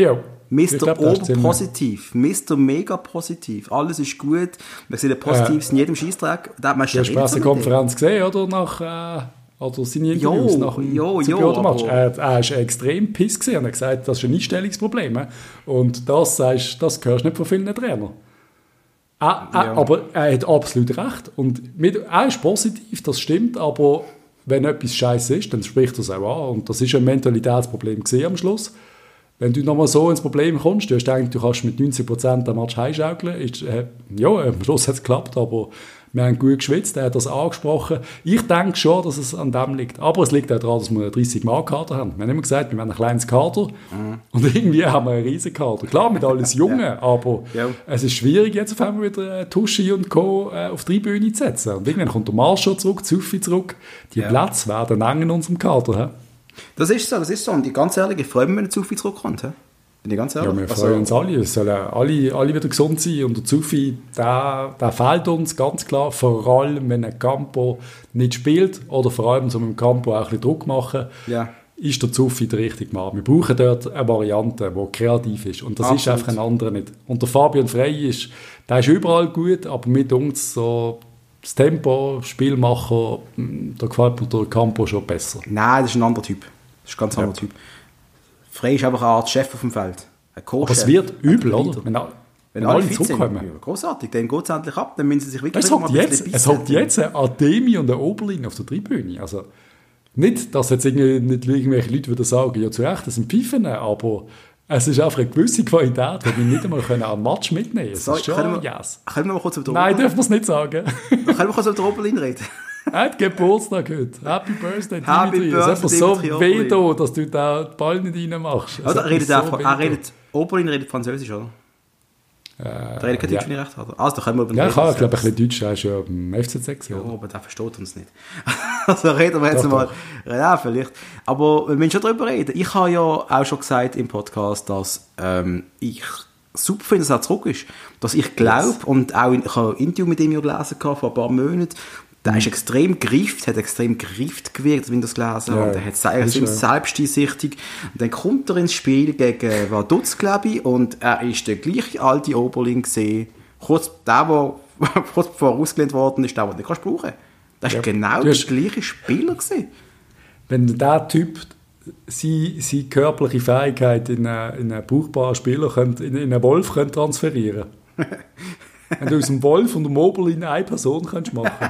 Ja. Mr. Oberpositiv, Mr. Mega positiv, alles ist gut. Wir sehen Positives äh, in jedem Scheißtrag. Da du hast die Pressekonferenz gesehen, oder? Nach, äh, oder seine Interviews jo, nach dem jo, jo, Match. Er, er ist extrem piss gesehen und hat gesagt, das ist ein Einstellungsproblem. Und das, sagst, das hörst du nicht von vielen Trainern. Er, er, ja. Aber er hat absolut recht. Und mit, er ist positiv, das stimmt, aber wenn etwas scheiße ist, dann spricht er es auch an. Und das ist ein Mentalitätsproblem gesehen am Schluss. Wenn du nochmal so ins Problem kommst, du hast gedacht, du kannst mit 90% am Match heimschaukeln, ist, äh, ja, am Schluss hat es geklappt, aber wir haben gut geschwitzt, er hat das angesprochen. Ich denke schon, dass es an dem liegt. Aber es liegt auch daran, dass wir einen 30-Mann-Kader haben. Wir haben immer gesagt, wir haben ein kleines Kader mhm. und irgendwie haben wir einen riesen Kader. Klar, mit alles *laughs* Jungen, ja. aber ja. es ist schwierig, jetzt auf einmal wieder äh, Tuschi und Co. Äh, auf die Bühne zu setzen. Und irgendwann kommt der Marschall zurück, Zuffi zurück. Die ja. Plätze werden eng in unserem Kader. He? Das ist so, das ist so. Und ganz ehrlich, ich freue mich, wenn der Zufi zurückkommt. Bin ich ganz ehrlich. Ja, wir freuen also, uns alle. Es sollen alle, alle wieder gesund sein. Und der Zufi, der, der fehlt uns ganz klar. Vor allem, wenn ein Campo nicht spielt oder vor allem, um dem Campo auch ein bisschen Druck machen, ja. ist der Zufi der richtige Mann. Wir brauchen dort eine Variante, die kreativ ist. Und das Absolut. ist einfach ein anderer nicht. Und der Fabian Frey ist, der ist überall gut, aber mit uns so das Tempo, Spielmacher, da gefällt mir der Campo schon besser. Nein, das ist ein anderer Typ. Das ist ein ganz anderer ja. Typ. Frey ist einfach eine Art Chef auf dem Feld. Ein Aber es wird übel, oder? Wenn, wenn, wenn alle, alle zurückkommen. Ja, großartig, dann geht es endlich ab, dann müssen sie sich wirklich es hat jetzt, Es hat jetzt ein Ademi und ein Oberling auf der Tribüne. Also, nicht, dass jetzt irgendwie, nicht irgendwelche Leute würden sagen, ja zu Recht, das sind Pfeifen, aber es ist einfach eine gewisse Qualität, die wir nicht einmal können einen Match mitnehmen können. So, können, wir, yes. können wir mal kurz über den Nein, dürfen wir es nicht sagen. können wir kurz über den Oberlin reden? *laughs* Er hat Geburtstag heute. Happy Birthday, Happy Dimitri. Birthday, es ist so weh da, dass du da den Ball nicht reinmachst. Also, er redet, so er redet, Oberlin redet Französisch, oder? Äh, der redet kein Deutsch, wenn ich recht habe. Also, da können wir über Ja, ich habe, glaube ich, ein bisschen Deutsch. Er ist ja beim FCZ. Ja, aber der versteht uns nicht. *laughs* also reden wir jetzt doch, mal. Doch. Ja, vielleicht. Aber wir müssen schon darüber reden. Ich habe ja auch schon gesagt im Podcast, dass ähm, ich super finde, dass er zurück ist. Dass ich glaube, yes. und auch in, ich habe ein Interview mit ihm ja gelesen vor ein paar Monaten, Der ist extrem greift, hat extrem greift gewirkt, das gelesen Ja, hast. Der hat sind ja. selbsteinsichtig. Und dann kommt er ins Spiel gegen Vaduz, glaube ich, und er ist der gleiche alte Oberling gesehen. Kurz der, der *laughs* kurz bevor er ausgelehnt worden ist, der, den du nicht kannst brauchen. Das ist Ja. genau der gleiche Spieler gewesen. Wenn der Typ seine, seine körperliche Fähigkeit in einen, in einen brauchbaren Spieler könnte, in, in einen Wolf könnte transferieren *laughs* Wenn du aus dem Wolf und dem Oberlin eine Person könntest machen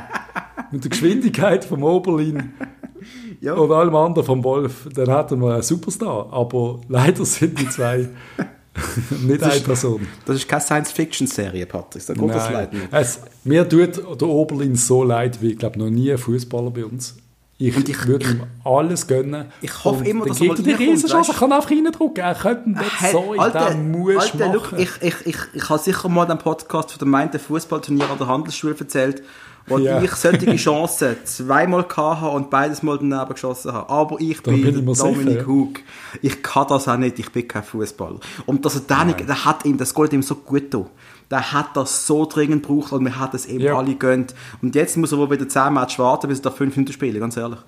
mit der Geschwindigkeit vom Oberlin *laughs* Ja. und allem anderen vom Wolf, dann hätten wir einen Superstar. Aber leider sind die zwei *laughs* nicht eine Person. Das ist keine Science-Fiction-Serie, Patrick. Da geht das leider nicht. Es, mir tut der Oberlin so leid, wie ich glaube noch nie ein Fußballer bei uns. Ich, Und ich- würde ihm alles gönnen. Ich hoffe Und immer, dass er mal die Riesenchance, weißt er kann einfach reindrücken. Er könnte nicht Hey, so, Alter, den muss Alter, machen. look, ich, ich, ich, ich habe sicher mal den Podcast von dem meinten Fußballturnier an der Handelsschule erzählt, wo Ja. ich solche Chancen zweimal hatte und beides mal daneben geschossen habe. Aber ich Da bin, bin ich mir Dominik sicher. Hug. Ich kann das auch nicht, ich bin kein Fußballer. Und dass er nicht, der hat ihm, das geht ihm so gut getan. Der hat das so dringend gebraucht und wir hat es eben Ja. alle gönnt. Und jetzt muss er wohl wieder 10 Matches warten, bis er da 5 Minuten spielt, ganz ehrlich.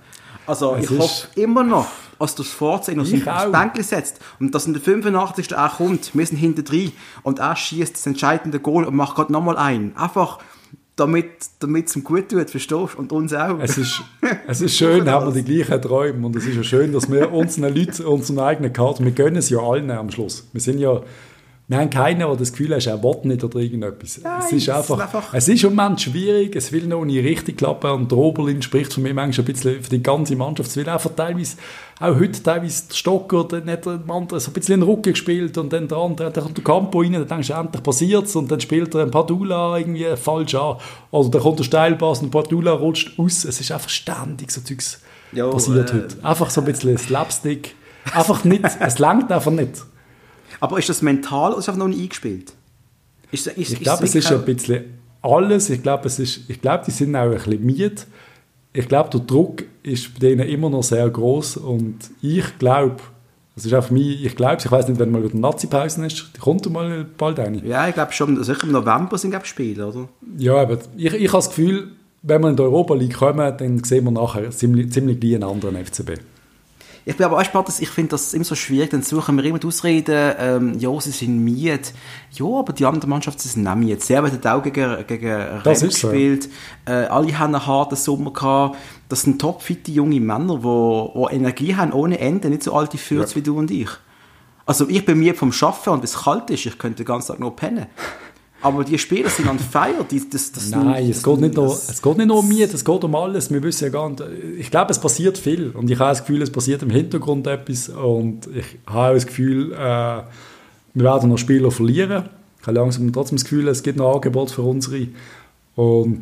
Also Es ich hoffe immer noch, dass das Vorzeichen aus dem auch. Bänkchen setzt und dass in der 85. er kommt, wir sind hinter drin und er schießt das entscheidende Goal und macht gerade nochmal ein. Einfach damit damit es ihm gut tut, verstehst du? Und uns auch. Es ist, *laughs* es ist schön, haben wir die gleichen Träume. Und es ist ja schön, dass wir *laughs* unseren Leuten unseren eigenen Karten, wir gönnen es ja allen am Schluss. Wir sind ja, wir haben keinen, der das Gefühl hat, er will nicht oder irgendetwas. Nein, es ist es ist einfach, einfach- es ist im Moment schwierig, es will noch nicht richtig klappen. Und der Oberlin spricht für mich manchmal ein bisschen für die ganze Mannschaft. Es will einfach teilweise, auch heute teilweise der Stocker, der hat dem anderen so ein bisschen in den Rücken gespielt und dann der andere, dann kommt der Campo rein, dann denkst du, endlich passiert's und dann spielt er ein Padula irgendwie falsch an. Oder dann kommt der Steilpass und Padula rutscht aus. Es ist einfach ständig so Zeugs Ja, passiert äh, heute. Einfach so ein bisschen Slapstick. Einfach nicht, es langt einfach nicht. Aber ist das mental oder ist das noch nicht eingespielt? Ist, ist, Ich glaube, es ist ein bisschen alles. Ich glaube, glaube, die sind auch ein bisschen müde. Ich glaube, der Druck ist bei denen immer noch sehr groß und ich glaube, das ist auch für mich, ich glaube, ich weiß nicht, wenn mal wieder Nazi-Pause ist, die kommt mal bald eine. Ja, ich glaube schon, sicher im November sind glaube Spiele, oder? Ja, aber ich, ich habe das Gefühl, wenn wir in die Europa League kommen, dann sehen wir nachher ziemlich, ziemlich gleich einen anderen FCB. Ich bin aber auch spannend, ich finde das immer so schwierig, dann suchen wir immer die Ausreden, ähm, ja, sie sind miet. Ja, aber die andere Mannschaft sie sind auch miet. Servet hat auch gegen, gegen Rennes ist so. gespielt. Äh, alle haben einen harten Sommer gehabt. Das sind topfitte junge Männer, die wo, wo Energie haben ohne Ende, nicht so alte Fürz Ja. wie du und ich. Also ich bin miet vom Schaffen und wenn es kalt ist, ich könnte den ganzen Tag nur pennen. Aber die Spieler sind an Feier. Die, das, das Nein, es geht, nicht nur, es geht nicht nur um mich, es geht um alles. Wir wissen ja gar nicht, ich glaube, es passiert viel. Und ich habe das Gefühl, es passiert im Hintergrund etwas. Und ich habe auch das Gefühl, äh, wir werden noch Spieler verlieren. Ich habe langsam trotzdem das Gefühl, es gibt noch Angebot für unsere. Und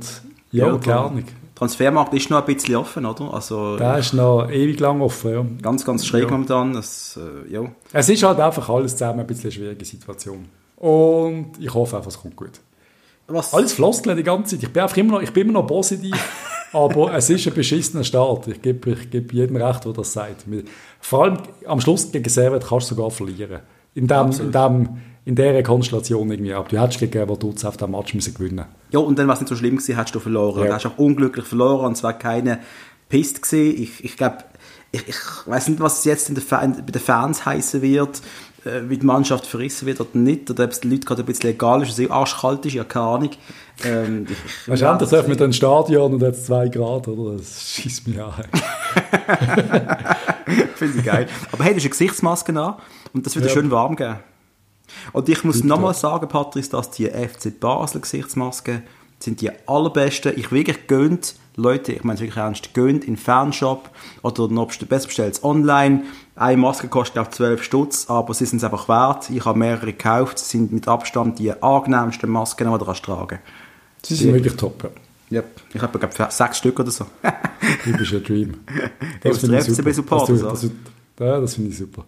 ja, Ja, keine Ahnung. Transfermarkt ist noch ein bisschen offen, oder? Also Der ist noch ewig lang offen. Ja. ganz, ganz schräg Ja. momentan. Das, äh, ja. Es ist halt einfach alles zusammen ein bisschen eine schwierige Situation. Und ich hoffe einfach, es kommt gut. Was, Alles Floskeln die ganze Zeit. Ich bin einfach immer noch, ich bin immer noch positiv, *laughs* aber es ist ein beschissener Start. Ich gebe, ich gebe jedem recht, der das sagt. Vor allem am Schluss gegen Servet kannst du sogar verlieren. In, dem, in, dem, in dieser Konstellation irgendwie. Aber du hättest gegen Vaduz auf dem Match müssen gewinnen Ja, und dann, was nicht so schlimm war, hast du verloren. Ja. Du hast auch unglücklich verloren und zwar keine Piste gesehen. Ich, ich glaube, ich, ich weiß nicht, was jetzt in der Fan, bei den Fans heißen wird, äh, wie die Mannschaft verrissen wird oder nicht, oder ob es den Leuten gerade ein bisschen egal ist, dass es arschkalt ist, ja, keine Ahnung. Ähm, *laughs* Weißt du, dürfen wir den Stadion und jetzt zwei Grad, oder? Das schießt mich an. *laughs* Finde ich geil. Aber hey, du hast eine Gesichtsmaske an und das wird Ja. schön warm geben. Und ich muss nochmal sagen, Patrice, dass die FC Basel Gesichtsmasken sind die allerbesten. Ich wirklich gönnt, Leute, ich meine es wirklich ernst, gönnt in den Fanshop oder noch besser bestellt es online. Eine Maske kostet ich 12 Stutz, aber sie sind es einfach wert. Ich habe mehrere gekauft, sie sind mit Abstand die angenehmsten Masken, die du kannst tragen Sie sind wirklich top, ja. Yep. Ich habe glaube ich sechs Stück oder so. Du bist ein Dream. *laughs* Das ist der FCB-Supporter, Das, das, das, ja, das finde ich super.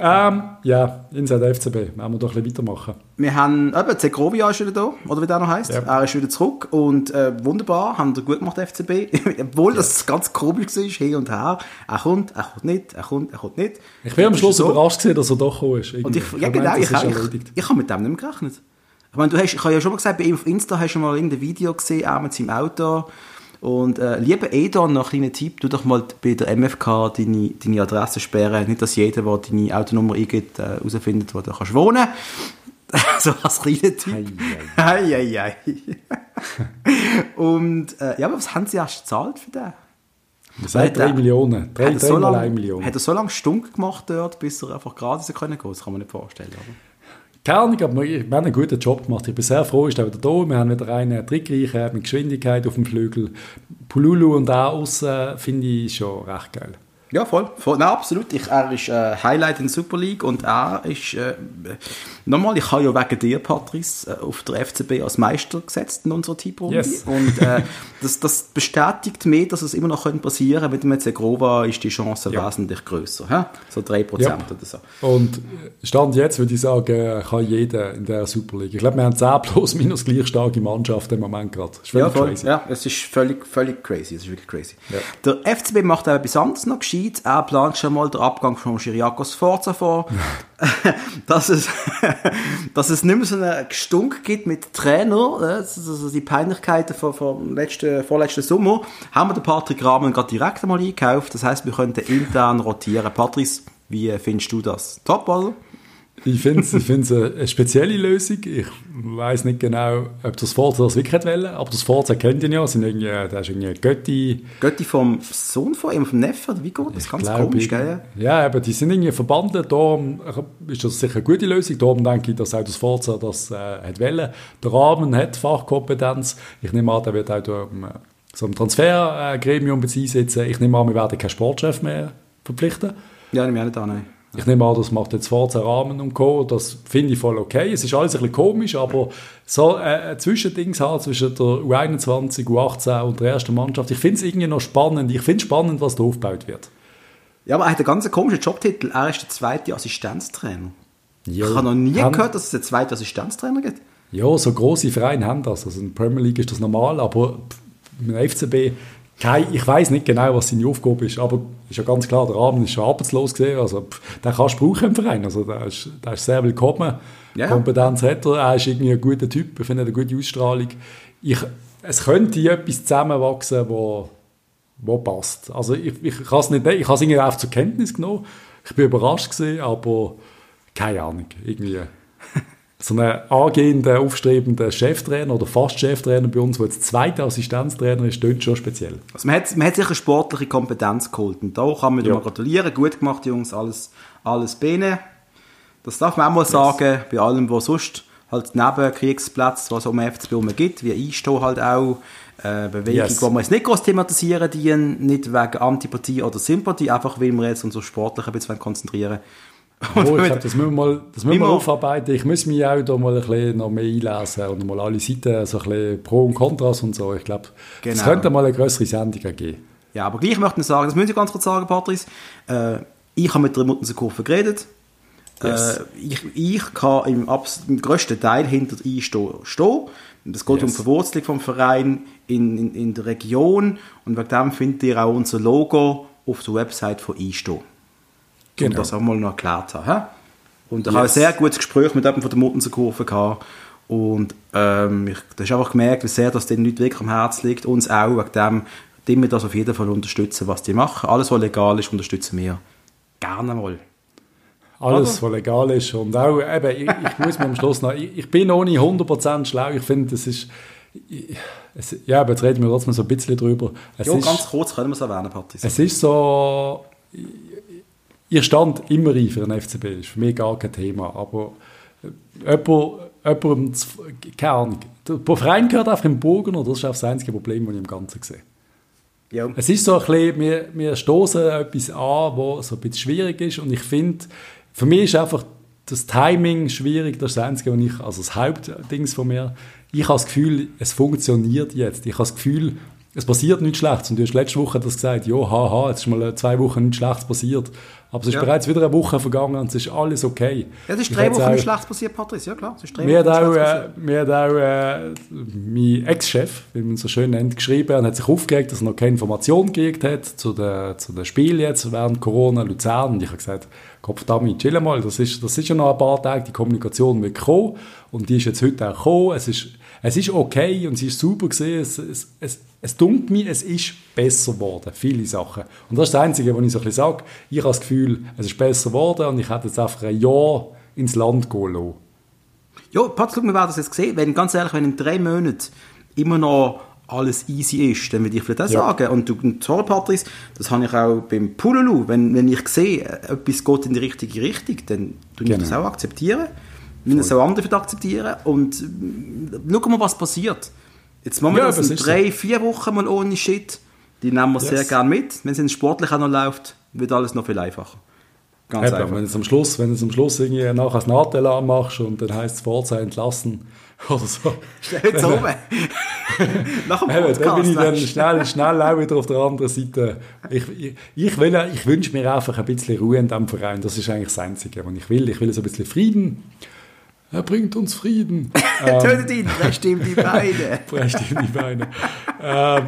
Ähm, ja, Inside FCB. Wollen wir doch ein bisschen weitermachen. Wir haben, eben, Zegrovia ist wieder da, oder wie der noch heisst. Ja. Er ist wieder zurück und äh, wunderbar, haben wir gut gemacht, FCB. *laughs* Obwohl das ganz komisch war, hin und her. Er kommt, er kommt nicht, er kommt, er kommt nicht. Ich bin am Schluss so. überrascht gewesen, dass er doch gekommen ist. Und ich, Irgendwie. ja, genau, ich, ich, ich, habe mit dem nicht mehr gerechnet. Ich meine, du hast, ich habe ja schon mal gesagt, bei ihm auf Insta hast du mal irgendein Video gesehen, auch mit seinem Auto. Und äh, lieber Edon, noch ein kleiner Tipp, tu doch mal bei der MFK deine, deine Adresse sperren. Nicht, dass jeder, der deine Autonummer eingibt, herausfindet, äh, wo du kannst wohnen *laughs* so als kleiner Tipp. Hei, hei, hei. Und äh, ja, aber was haben sie erst gezahlt für den? Das sind 3 Millionen. 3, hat, so lang, Millionen. hat er so lange Stunk gemacht dort, bis er einfach gratis können gehen Das kann man nicht vorstellen. Oder? Ahnung, aber wir haben einen guten Job gemacht. Ich bin sehr froh, ist er wieder da. Wir haben wieder einen trickreichen mit Geschwindigkeit auf dem Flügel. Pululu und da außen finde ich schon recht geil. Ja, voll. voll. Nein, absolut. Ich, er ist äh, Highlight in der Super League und er ist, äh, nochmal, ich habe ja wegen dir, Patrice, äh, auf der FCB als Meister gesetzt in unserer Tipprunde. Yes. Und äh, *laughs* das, das bestätigt mir, dass es immer noch passieren könnte. Mit dem Zegrova ist die Chance ja. wesentlich grösser. He? So 3% ja. oder so. Und Stand jetzt würde ich sagen, kann jeder in der Super League. Ich glaube, wir haben 10 plus minus gleich starke Mannschaft im Moment gerade. Ja, voll. Crazy. Ja, es ist völlig, völlig crazy. Es ist wirklich crazy. Ja. Der FCB macht aber etwas anderes noch gescheit gescheit. Er plant schon mal den Abgang von Chiriakos Forza vor. *laughs* *laughs* dass, es, *laughs* dass es nicht mehr so einen Gestunk gibt mit Trainer, also die Peinlichkeiten vom, vom letzten, vorletzten Sommer, haben wir den Patrick Rahmen gerade direkt einmal eingekauft. Das heißt, wir könnten intern rotieren. Patrice, wie findest du das? Top, oder? Ich finde es ich eine spezielle Lösung. Ich weiß nicht genau, ob das Forza das wirklich wollen, aber das Forza kennt ihr ja, sind irgendwie, da ist irgendwie Götti... Götti vom Sohn von ihm, vom Neffen, wie geht das? Ich Ganz komisch, ich, gell? Ja, aber die sind irgendwie verbunden, darum ist das sicher eine gute Lösung, darum denke ich, dass auch das Forza das äh, hat wollen. Der Rahmen hat Fachkompetenz, ich nehme an, der wird auch durch, äh, so ein Transfergremium einsetzen. Ich nehme an, wir werden keinen Sportchef mehr verpflichten. Ja, nehme ich auch nicht an, nein. Ich nehme an, das macht jetzt Forza Rahmen und Co. Das finde ich voll okay. Es ist alles ein bisschen komisch, aber so äh, ein Zwischendings halt zwischen der U21, U18 und der ersten Mannschaft. Ich finde es irgendwie noch spannend. Ich finde es spannend, was da aufgebaut wird. Ja, aber er hat einen ganz komischen Jobtitel. Er ist der zweite Assistenztrainer. Jo. Ich habe noch nie haben, gehört, dass es einen zweiten Assistenztrainer gibt. Ja, so große Vereine haben das. Also in der Premier League ist das normal, aber im FCB kein, ich weiß nicht genau, was seine Aufgabe ist, aber ist ja ganz klar, der Rahmen ist schon arbeitslos gesehen, also pff, den kannst du brauchen im Verein, also der ist, der ist sehr willkommen, ja. Kompetenz hat er, er ist irgendwie ein guter Typ, ich finde eine gute Ausstrahlung. Ich, es könnte etwas zusammenwachsen, wo, wo passt. Also ich, ich habe es nicht, ich habe es irgendwie auch zur Kenntnis genommen, ich bin überrascht gesehen, aber keine Ahnung, irgendwie so einen angehenden, aufstrebenden Cheftrainer oder fast Cheftrainer bei uns, der jetzt zweiter Assistenztrainer ist, klingt schon speziell. Also man hat, man hat sich eine sportliche Kompetenz geholt und da kann man ja. gratulieren. Gut gemacht, Jungs, alles, alles Bene. Das darf man auch mal yes. sagen, bei allem, was sonst halt neben Kriegsplätzen, was es um FCB herum gibt, wie Einstehen halt auch, äh, Bewegung, yes. wo wir jetzt nicht groß thematisieren, die nicht wegen Antipathie oder Sympathie, einfach weil wir jetzt uns so sportlich ein bisschen konzentrieren *laughs* Oh, ich glaube, das müssen wir mal, das müssen wir aufarbeiten. Ich muss mich auch da mal ein bisschen noch mehr einlesen und mal alle Seiten, so ein bisschen Pro und Kontras und so. Ich glaube, genau. es könnte mal eine größere Sendung geben. Ja, aber gleich möchte ich sagen, das müssen ich ganz kurz sagen, Patrice. Äh, ich habe mit der Muttensenkurve geredet. Yes. Äh, ich, ich kann im, im grössten Teil hinter einstehen. Stehen. Das geht yes. um die Verwurzelung vom Verein in, in, in der Region und wegen dem findet ihr auch unser Logo auf der Website von Einstehen genau. und das auch mal noch erklärt habe. Und ich yes. habe ein sehr gutes Gespräch mit jemandem von der Muttensenkurve gehabt. Und ähm, ich, hast einfach gemerkt, wie sehr das den Leuten wirklich am Herzen liegt. Uns auch, wegen dem, die wir das auf jeden Fall unterstützen, was die machen. Alles, was legal ist, unterstützen wir gerne mal. Alles, Oder? was legal ist. Und auch, eben, ich, ich muss mir am Schluss noch, ich, ich bin nicht 100% schlau. Ich finde, das ist, es, ja, aber jetzt reden wir trotzdem so ein bisschen drüber. Es ja, ist, ganz kurz können wir es erwähnen, Patrice. Es ist so, ihr stand immer ein für den FCB, das ist für mich gar kein Thema, aber äh, jemand, jemand keine Ahnung, der Verein gehört einfach im Bogen und das ist auch das einzige Problem, das ich im Ganzen sehe. Ja. Es ist so ein bisschen, wir, wir stoßen etwas an, was so ein bisschen schwierig ist und ich finde, für mich ist einfach das Timing schwierig, das ist das Einzige, was ich, also das Hauptdings von mir, ich habe das Gefühl, es funktioniert jetzt. Ich habe das Gefühl, es passiert nichts Schlechtes. Und du hast letzte Woche das gesagt, ja, haha, jetzt ist mal zwei Wochen nichts Schlechtes passiert. Aber es ist ja. bereits wieder eine Woche vergangen und es ist alles okay. Ja, es ist drei Wochen nichts Schlechtes passiert, Patrice, ja klar. Es ist drei mir, hat auch, äh, mir hat auch äh, mein Ex-Chef, wie man so schön nennt, geschrieben und hat sich aufgeregt, dass er noch keine Information gekriegt hat zu den zu der Spiel jetzt während Corona Luzern. Und ich habe gesagt, Kopf damit, chill mal, das ist, das ist ja noch ein paar Tage, die Kommunikation wird kommen und die ist jetzt heute auch gekommen. Es ist, es ist okay und sie ist super gesehen. Es, es, es, es dunkelt mir, es ist besser geworden, viele Sachen. Und das ist das Einzige, was ich so ein bisschen sage. Ich habe das Gefühl, es ist besser geworden und ich hätte jetzt einfach ein Jahr ins Land gehen lassen. Ja, Patrick, wir werden das jetzt sehen. Wenn, ganz ehrlich, wenn in drei Monaten immer noch alles easy ist, dann würde ich vielleicht auch ja. sagen. Und, du, und sorry, Patrice, das habe ich auch beim Pululu. Wenn, wenn ich sehe, etwas geht in die richtige Richtung, dann tue ich genau. das auch akzeptieren. Müssen das auch andere akzeptieren. Und äh, schauen wir, was passiert. Jetzt machen wir ja, das in drei, so. vier Wochen mal ohne Shit. Die nehmen wir yes. sehr gerne mit. Wenn es sportlich auch noch läuft, wird alles noch viel einfacher. Ganz Eben, einfach. Wenn du am Schluss, wenn du am Schluss irgendwie nachher das Nahtelladen machst und dann heisst es Vorzeit entlassen *laughs* oder so. Stell jetzt oben. *laughs* Nach dem Podcast. Dann bin ich dann schnell, schnell auch wieder auf der anderen Seite. Ich, ich, ich, will, ich wünsche mir einfach ein bisschen Ruhe in diesem Verein. Das ist eigentlich das Einzige, was ich will. Ich will so ein bisschen Frieden. Er bringt uns Frieden. ähm, *laughs* Tötet ihn, presst ihm die Beine. *laughs* presst ihm die Beine. ähm,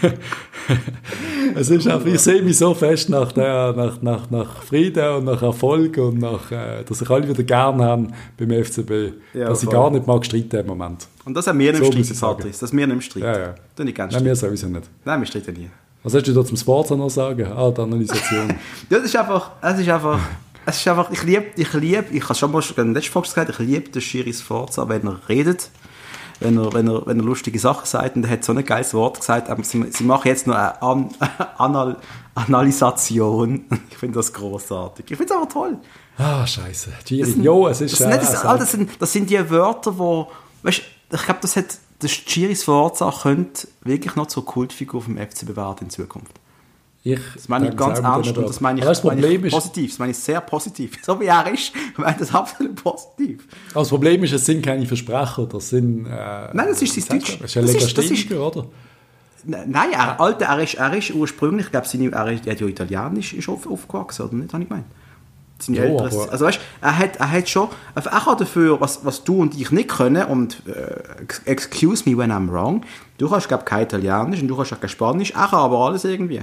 *laughs* es ist einfach, ich sehe mich so fest nach, der, nach, nach, nach Frieden und nach Erfolg und nach, äh, dass ich alle wieder gerne haben beim FCB, ja, dass voll. ich gar nicht mal gestritten im Moment. Und das haben wir nicht so streiten, Patrice. Das wir nicht streiten. Ja, ja. Du nicht ganz Nein, wir sowieso nicht. Nein, wir streiten nie. Was hast du da zum Sport noch sagen? Ah, die Analysation. das ist einfach, es ist einfach es ist einfach, ich liebe, ich liebe, ich habe schon mal in der letzten Folge gesagt, ich liebe den Schiris Forza, wenn er redet, wenn er, wenn er, wenn er lustige Sachen sagt und er hat so ein geiles Wort gesagt, aber sie, sie machen jetzt noch eine An *laughs* Anal Analysation. *laughs* Ich finde das großartig. Ich finde es aber toll. Ah, scheiße. Giri, jo, es ist... Das, äh, das, das, sind, das sind die Wörter, wo, weißt, ich glaube, das hat, das Giris Forza könnte wirklich noch zur Kultfigur vom FC bewahren in Zukunft. Ich das meine ich ganz ernst und das meine ich, das meine ich positiv. Das meine ich sehr positiv. *laughs* So wie er ist, meine ich das absolut positiv. Aber das Problem ist, es sind keine Versprecher. Das sind. Äh, Nein, das ist sein Deutsch. Das ist ein Legastheniker, oder? Nein, er, Alter, er, ist, er ist ursprünglich, ich glaube, seine, er, ist, er hat ja Italienisch ist auf, aufgewachsen, oder nicht? Habe ich gemeint. Seine jo, Eltern, also weißt, er hat, er hat schon, er hat dafür, was, was du und ich nicht können, und äh, excuse me when I'm wrong, du kannst, glaube kein Italienisch und du kannst auch kein Spanisch, er kann aber alles irgendwie.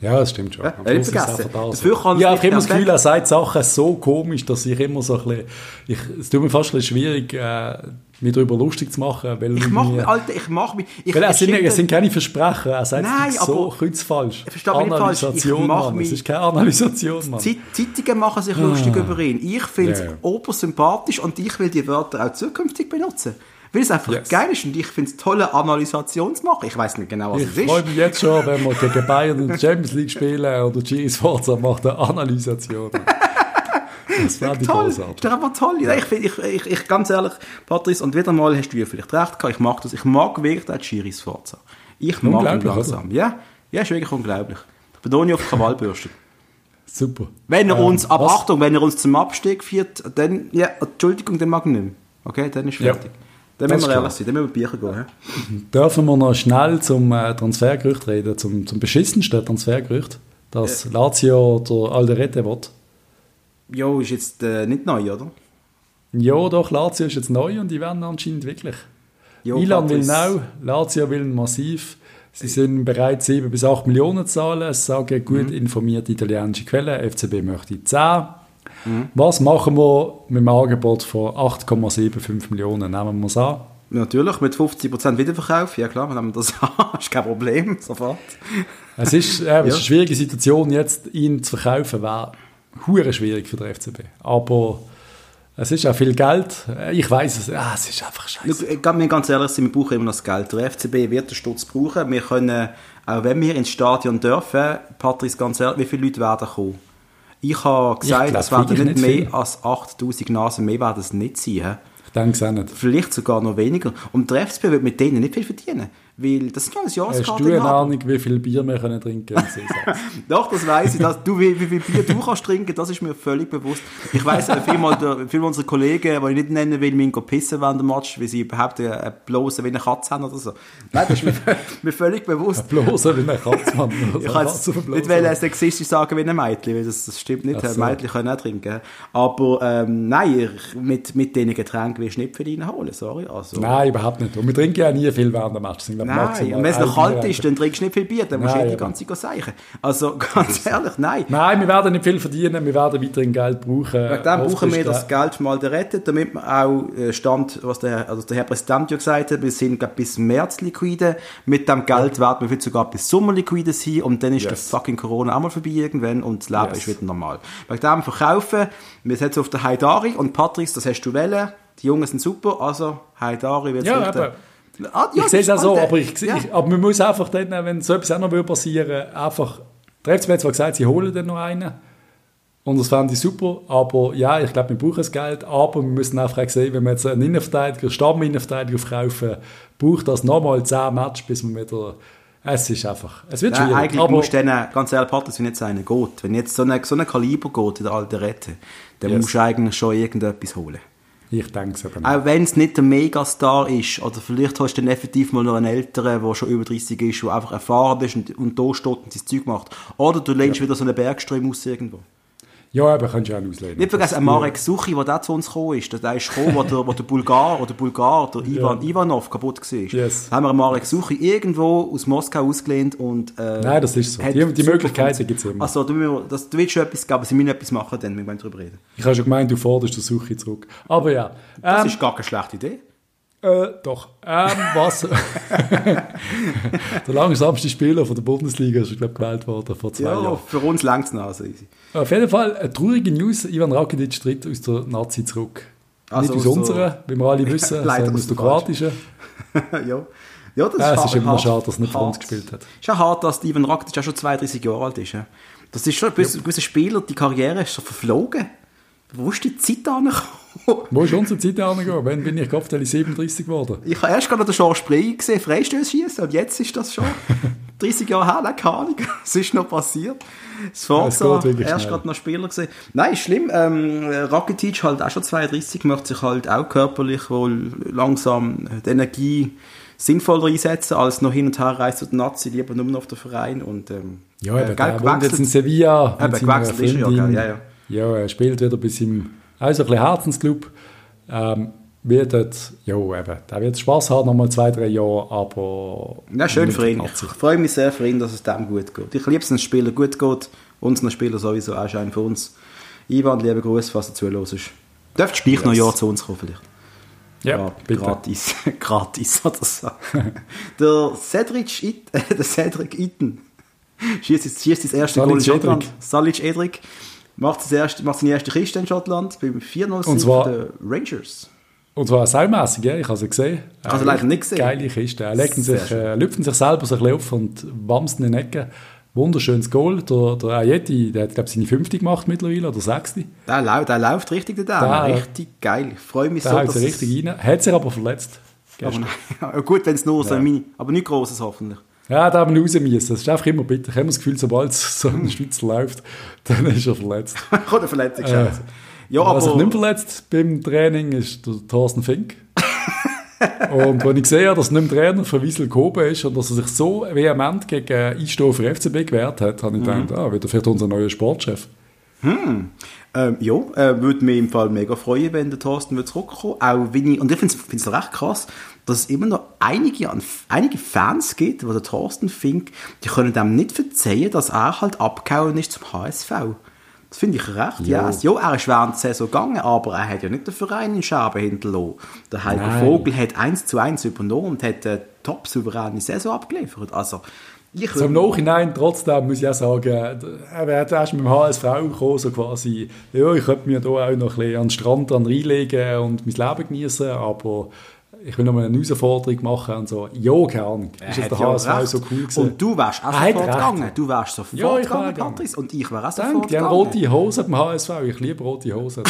Ja, das stimmt schon. Ja, nicht vergessen. Dafür kann ich habe immer das Gefühl, er sagt Sachen so komisch, dass ich immer so ein bisschen, ich, es tut mir fast ein bisschen schwierig, äh, mich darüber lustig zu machen. Weil ich mache mich, Alter, ich mache mich... Ich, weil es sind, es sind keine Versprechen, er sagt Nein, so kreuzfalsch. Verstehe mich Analysation, falsch. Ich Mann, es ist keine Analysation, Mann. Zeitungen machen sich lustig ah. über ihn. Ich finde es yeah. obersympathisch und ich will die Wörter auch zukünftig benutzen. Weil es einfach yes. geil ist und ich finde es tolle Analysation zu machen. Ich weiß nicht genau, was ich es ist. Ich freue mich jetzt schon, wenn wir gegen Bayern in der Champions League spielen oder Giri Sforza macht eine Analysation. Das wäre toll. großartig. Das ist einfach toll. Ja. Ich, ich, ich, ich, ganz ehrlich, Patrice, und wieder mal hast du ja vielleicht recht gehabt, ich mag das. Ich mag wirklich den Giri Sforza. Ich mag ihn langsam. Oder? Ja, ja, ist wirklich unglaublich. Ich Betonung auf Krawallbürste. Super. Wenn er uns, ähm, aber Achtung, wenn er uns zum Abstieg führt, dann, ja, Entschuldigung, den mag ich nicht mehr. Okay, dann ist fertig. Ja. Dann müssen wir ehrlich sein, dann müssen wir Bücher gehen. He? Dürfen wir noch schnell zum äh, Transfergerücht reden, zum, zum beschissensten Transfergerücht, dass ja. Lazio oder Alderete wird? Jo, ist jetzt äh, nicht neu, oder? Ja, doch, Lazio ist jetzt neu und die werden anscheinend wirklich. Jo, Milan will now, Lazio will massiv. Sie sind bereit, 7 bis 8 Millionen zu zahlen. Es sagen gut mhm. informierte italienische Quellen. FCB möchte 10. Mhm. Was machen wir mit einem Angebot von 8,75 Millionen? Nehmen wir es an? Natürlich, mit 50% Wiederverkauf. Ja klar, nehmen wir das *laughs* an. ist kein Problem, sofort. Es ist, äh, es ist eine schwierige Situation, jetzt ihn zu verkaufen, wäre hure schwierig für den FCB. Aber es ist auch viel Geld. Ich weiß es, ah, es ist einfach scheiße. Ich mir ganz ehrlich sind, wir brauchen immer noch das Geld. Der FCB wird den Stutz brauchen. Wir können, auch wenn wir ins Stadion dürfen, Patrice, ganz ehrlich, wie viele Leute werden kommen? Ich habe gesagt, es werden nicht, mehr viel. als 8000 Nasen, mehr werden es nicht sein. Ich denke es auch nicht. Vielleicht sogar noch weniger. Und der FCB wird mit denen nicht viel verdienen. Weil das sind ja alles Jahreskarte. Hast du eine Ahnung, wie viel Bier wir können trinken können? *laughs* Doch, das weiß ich. Dass du, wie, wie viel Bier du *laughs* kannst trinken, das ist mir völlig bewusst. Ich weiss, viele, viele unserer Kollegen, die ich nicht nennen will, müssen pissen während dem Match, weil sie überhaupt eine Blose wie eine Katze haben oder so. Nein, das ist mir, *laughs* mir völlig bewusst. Eine Blose wie eine Katze, Mann. Also ich kann nicht will sexistisch sagen wie ein Mädchen, weil das, das stimmt nicht. So. Mädchen können auch trinken. Aber ähm, nein, mit, mit diesen Getränken willst du nicht für ihn holen, sorry. Also. Nein, überhaupt nicht. Und wir trinken ja nie viel während dem Match. Nein, und wenn es noch kalt ist, dann trinkst du nicht viel Bier, dann musst du eh die ganze Zeit seichen. Also *laughs* ganz ehrlich, nein. Nein, wir werden nicht viel verdienen, wir werden weiterhin Geld brauchen. Wegen dem brauchen wir das Geld mal retten, damit wir auch äh, Stand, was der, also der Herr Präsident ja gesagt hat, wir sind bis März liquide, mit dem Geld werden wir vielleicht sogar bis Sommer liquide sein und dann ist yes. der fucking Corona auch mal vorbei irgendwann und das Leben yes. ist wieder normal. Wegen dem verkaufen, wir setzen auf der Haidari und Patrice, das hast du wählen, die Jungen sind super, also Haidari wird ja, aber Ah, ja, ich sehe es auch so, aber, ich, ja. ich, aber man muss einfach dann, wenn so etwas auch noch passieren einfach, der FCB hat zwar gesagt, sie holen dann noch einen und das fände ich super, aber ja, ich glaube, wir brauchen das Geld, aber wir müssen einfach sehen, wenn wir jetzt einen Innenverteidiger, Stamminnenverteidiger kaufen, braucht das nochmal 10 Matches, bis wir wieder es ist einfach, es wird schwierig. eigentlich aber musst du dann, ganz ehrlich, Patrick, wenn jetzt einer geht, wenn jetzt so ein so eine Kaliber geht in der alten Rette, dann yes. musst du eigentlich schon irgendetwas holen. Ich denke es aber Auch wenn es nicht der Megastar ist, oder vielleicht hast du dann effektiv mal noch einen Älteren, der schon über 30 ist, der einfach erfahren ist und, und da steht und sein Zeug macht. Oder du lehnst ja. wieder so einen Bergström aus irgendwo. Ja, aber kannst du auch auslehnen. Nicht vergessen, Marek Suchi, der da zu uns gekommen ist, der ist gekommen, wo der, wo der Bulgar, oder Bulgar, der Ivan ja. Ivanov kaputt war. Yes. Da haben wir Marek Suchi irgendwo aus Moskau ausgelehnt und, äh, Nein, das ist so. Die, die Möglichkeiten gibt es immer. Also, du, das, du willst schon etwas geben, aber sie müssen etwas machen, dann, wir wollen darüber reden. Ich habe schon gemeint, du forderst den Suchi zurück. Aber ja. Das ähm, ist gar keine schlechte Idee. Äh, doch. Ähm, was? *laughs* der langsamste Spieler von der Bundesliga ist, glaube gewählt worden vor zwei ja, Jahren. für uns längst noch also easy. Auf jeden Fall eine traurige News. Ivan Rakitic tritt aus der Nazi zurück. Also Nicht aus so unserer, wie wir alle *laughs* wissen, sondern aus der kroatischen. *laughs* ja. Ja, das ja, ist, es ist immer hart, schade, dass er nicht für uns gespielt hat. Es ist ja hart, dass Ivan Rakitic auch schon 32 Jahre alt ist. Das ist schon ein gewisser Spieler, die Karriere ist so verflogen. Wo ist die Zeit angekommen? *laughs* Wo ist unsere Zeit angekommen? Wann bin ich Kopfteil 37 geworden? Ich habe erst gerade den George Spree gesehen, Freistöße schießen und jetzt ist das schon *laughs* 30 Jahre her, keine Ahnung, *laughs* was ist noch passiert? Das Forza, erst gerade noch Spieler gesehen. Nein, ist schlimm. Ähm, Rakitic halt auch schon 32, möchte sich halt auch körperlich wohl langsam die Energie sinnvoller einsetzen, als noch hin und her reist zu den Nazi, lieber nur noch auf den Verein und ähm, ja, aber äh, der wohnt jetzt in Sevilla. Eben, gewechselt ist er ja, ja, ja. Ja, er spielt wieder bis im also ein bisschen Herzensclub. Ähm, wird dort, ja, eben, der wird Spaß haben, nochmal zwei, drei Jahre, aber... Ja, schön für ihn. Ich freue mich sehr für ihn, dass es dem gut geht. Ich liebe es, wenn es Spieler gut geht. Unseren Spieler sowieso auch schön für uns. Ivan, liebe Grüße, falls du zuhörst. Dürftest du gleich yes. noch ein Jahr zu uns kommen, vielleicht? Ja, ja bitte. Gratis. *laughs* Gratis oder so. der Cedric, It *laughs* der Cedric Itten schießt jetzt das erste Goal in Schottland. Salic Edric macht, erste, macht seine erste Kiste in Schottland beim 4-0 der Rangers. Und zwar saumässig, ja, ich habe sie gesehen. Ich habe sie leider nicht gesehen. Geile Kiste. Er legen sich, äh, lüpfen sich selber so ein bisschen auf und wamsen in den Ecken. Wunderschönes Goal. Der, der Ayeti, der hat, glaube ich, seine fünfte gemacht mittlerweile, oder sechste. Der, lau der läuft richtig, der Dame. Richtig geil. Ich freue mich der so, dass... Der richtig rein. Hat sich aber verletzt. Aber nein, *laughs* gut, wenn es nur so ja. Mini... Aber nicht Grosses hoffentlich. Ja, da haben wir raus müssen. Das ist einfach immer bitter. Ich habe das Gefühl, sobald so ein Schweizer läuft, *laughs* dann ist er verletzt. *laughs* Kommt eine Verletzung, äh, Ja, aber... Was ich nicht verletzt beim Training ist der Thorsten Fink. *laughs* und wenn ich sehe, dass nicht mehr Trainer für Wiesel gehoben ist und dass er sich so vehement gegen Einstehen für FCB gewehrt hat, habe ich mhm. gedacht, ah, wird er vielleicht unser neuer Sportchef. Hm. Ähm, ja, äh, würde mich im Fall mega freuen, wenn der Thorsten wird zurückkommen auch wenn ich, Und ich finde es recht krass, dass es immer noch einige, einige Fans gibt, die der Thorsten Fink, die können dem nicht verzeihen, dass er halt abgehauen ist zum HSV. Das finde ich recht, ja. ja. er ist während der Saison gegangen, aber er hat ja nicht den Verein in Scherben hinterlassen. Der Heiko. Vogel hat eins zu eins übernommen und hat eine top souveräne Saison abgeliefert. Also, ich so Im Nachhinein trotzdem muss ich auch sagen, er wird erst mit dem HSV gekommen, so quasi, ja, ich könnte mir da auch noch ein bisschen an den Strand dran reinlegen und mein Leben genießen, aber ich will noch mal eine Herausforderung machen und so. Ja, keine Ahnung. Ist das der HSV recht. so cool gewesen? Und du wärst auch sofort gegangen. Du wärst sofort ja, gegangen, Patrice. Und ich wäre auch sofort Dank, die haben rote Hosen beim HSV. Ich liebe rote Hosen.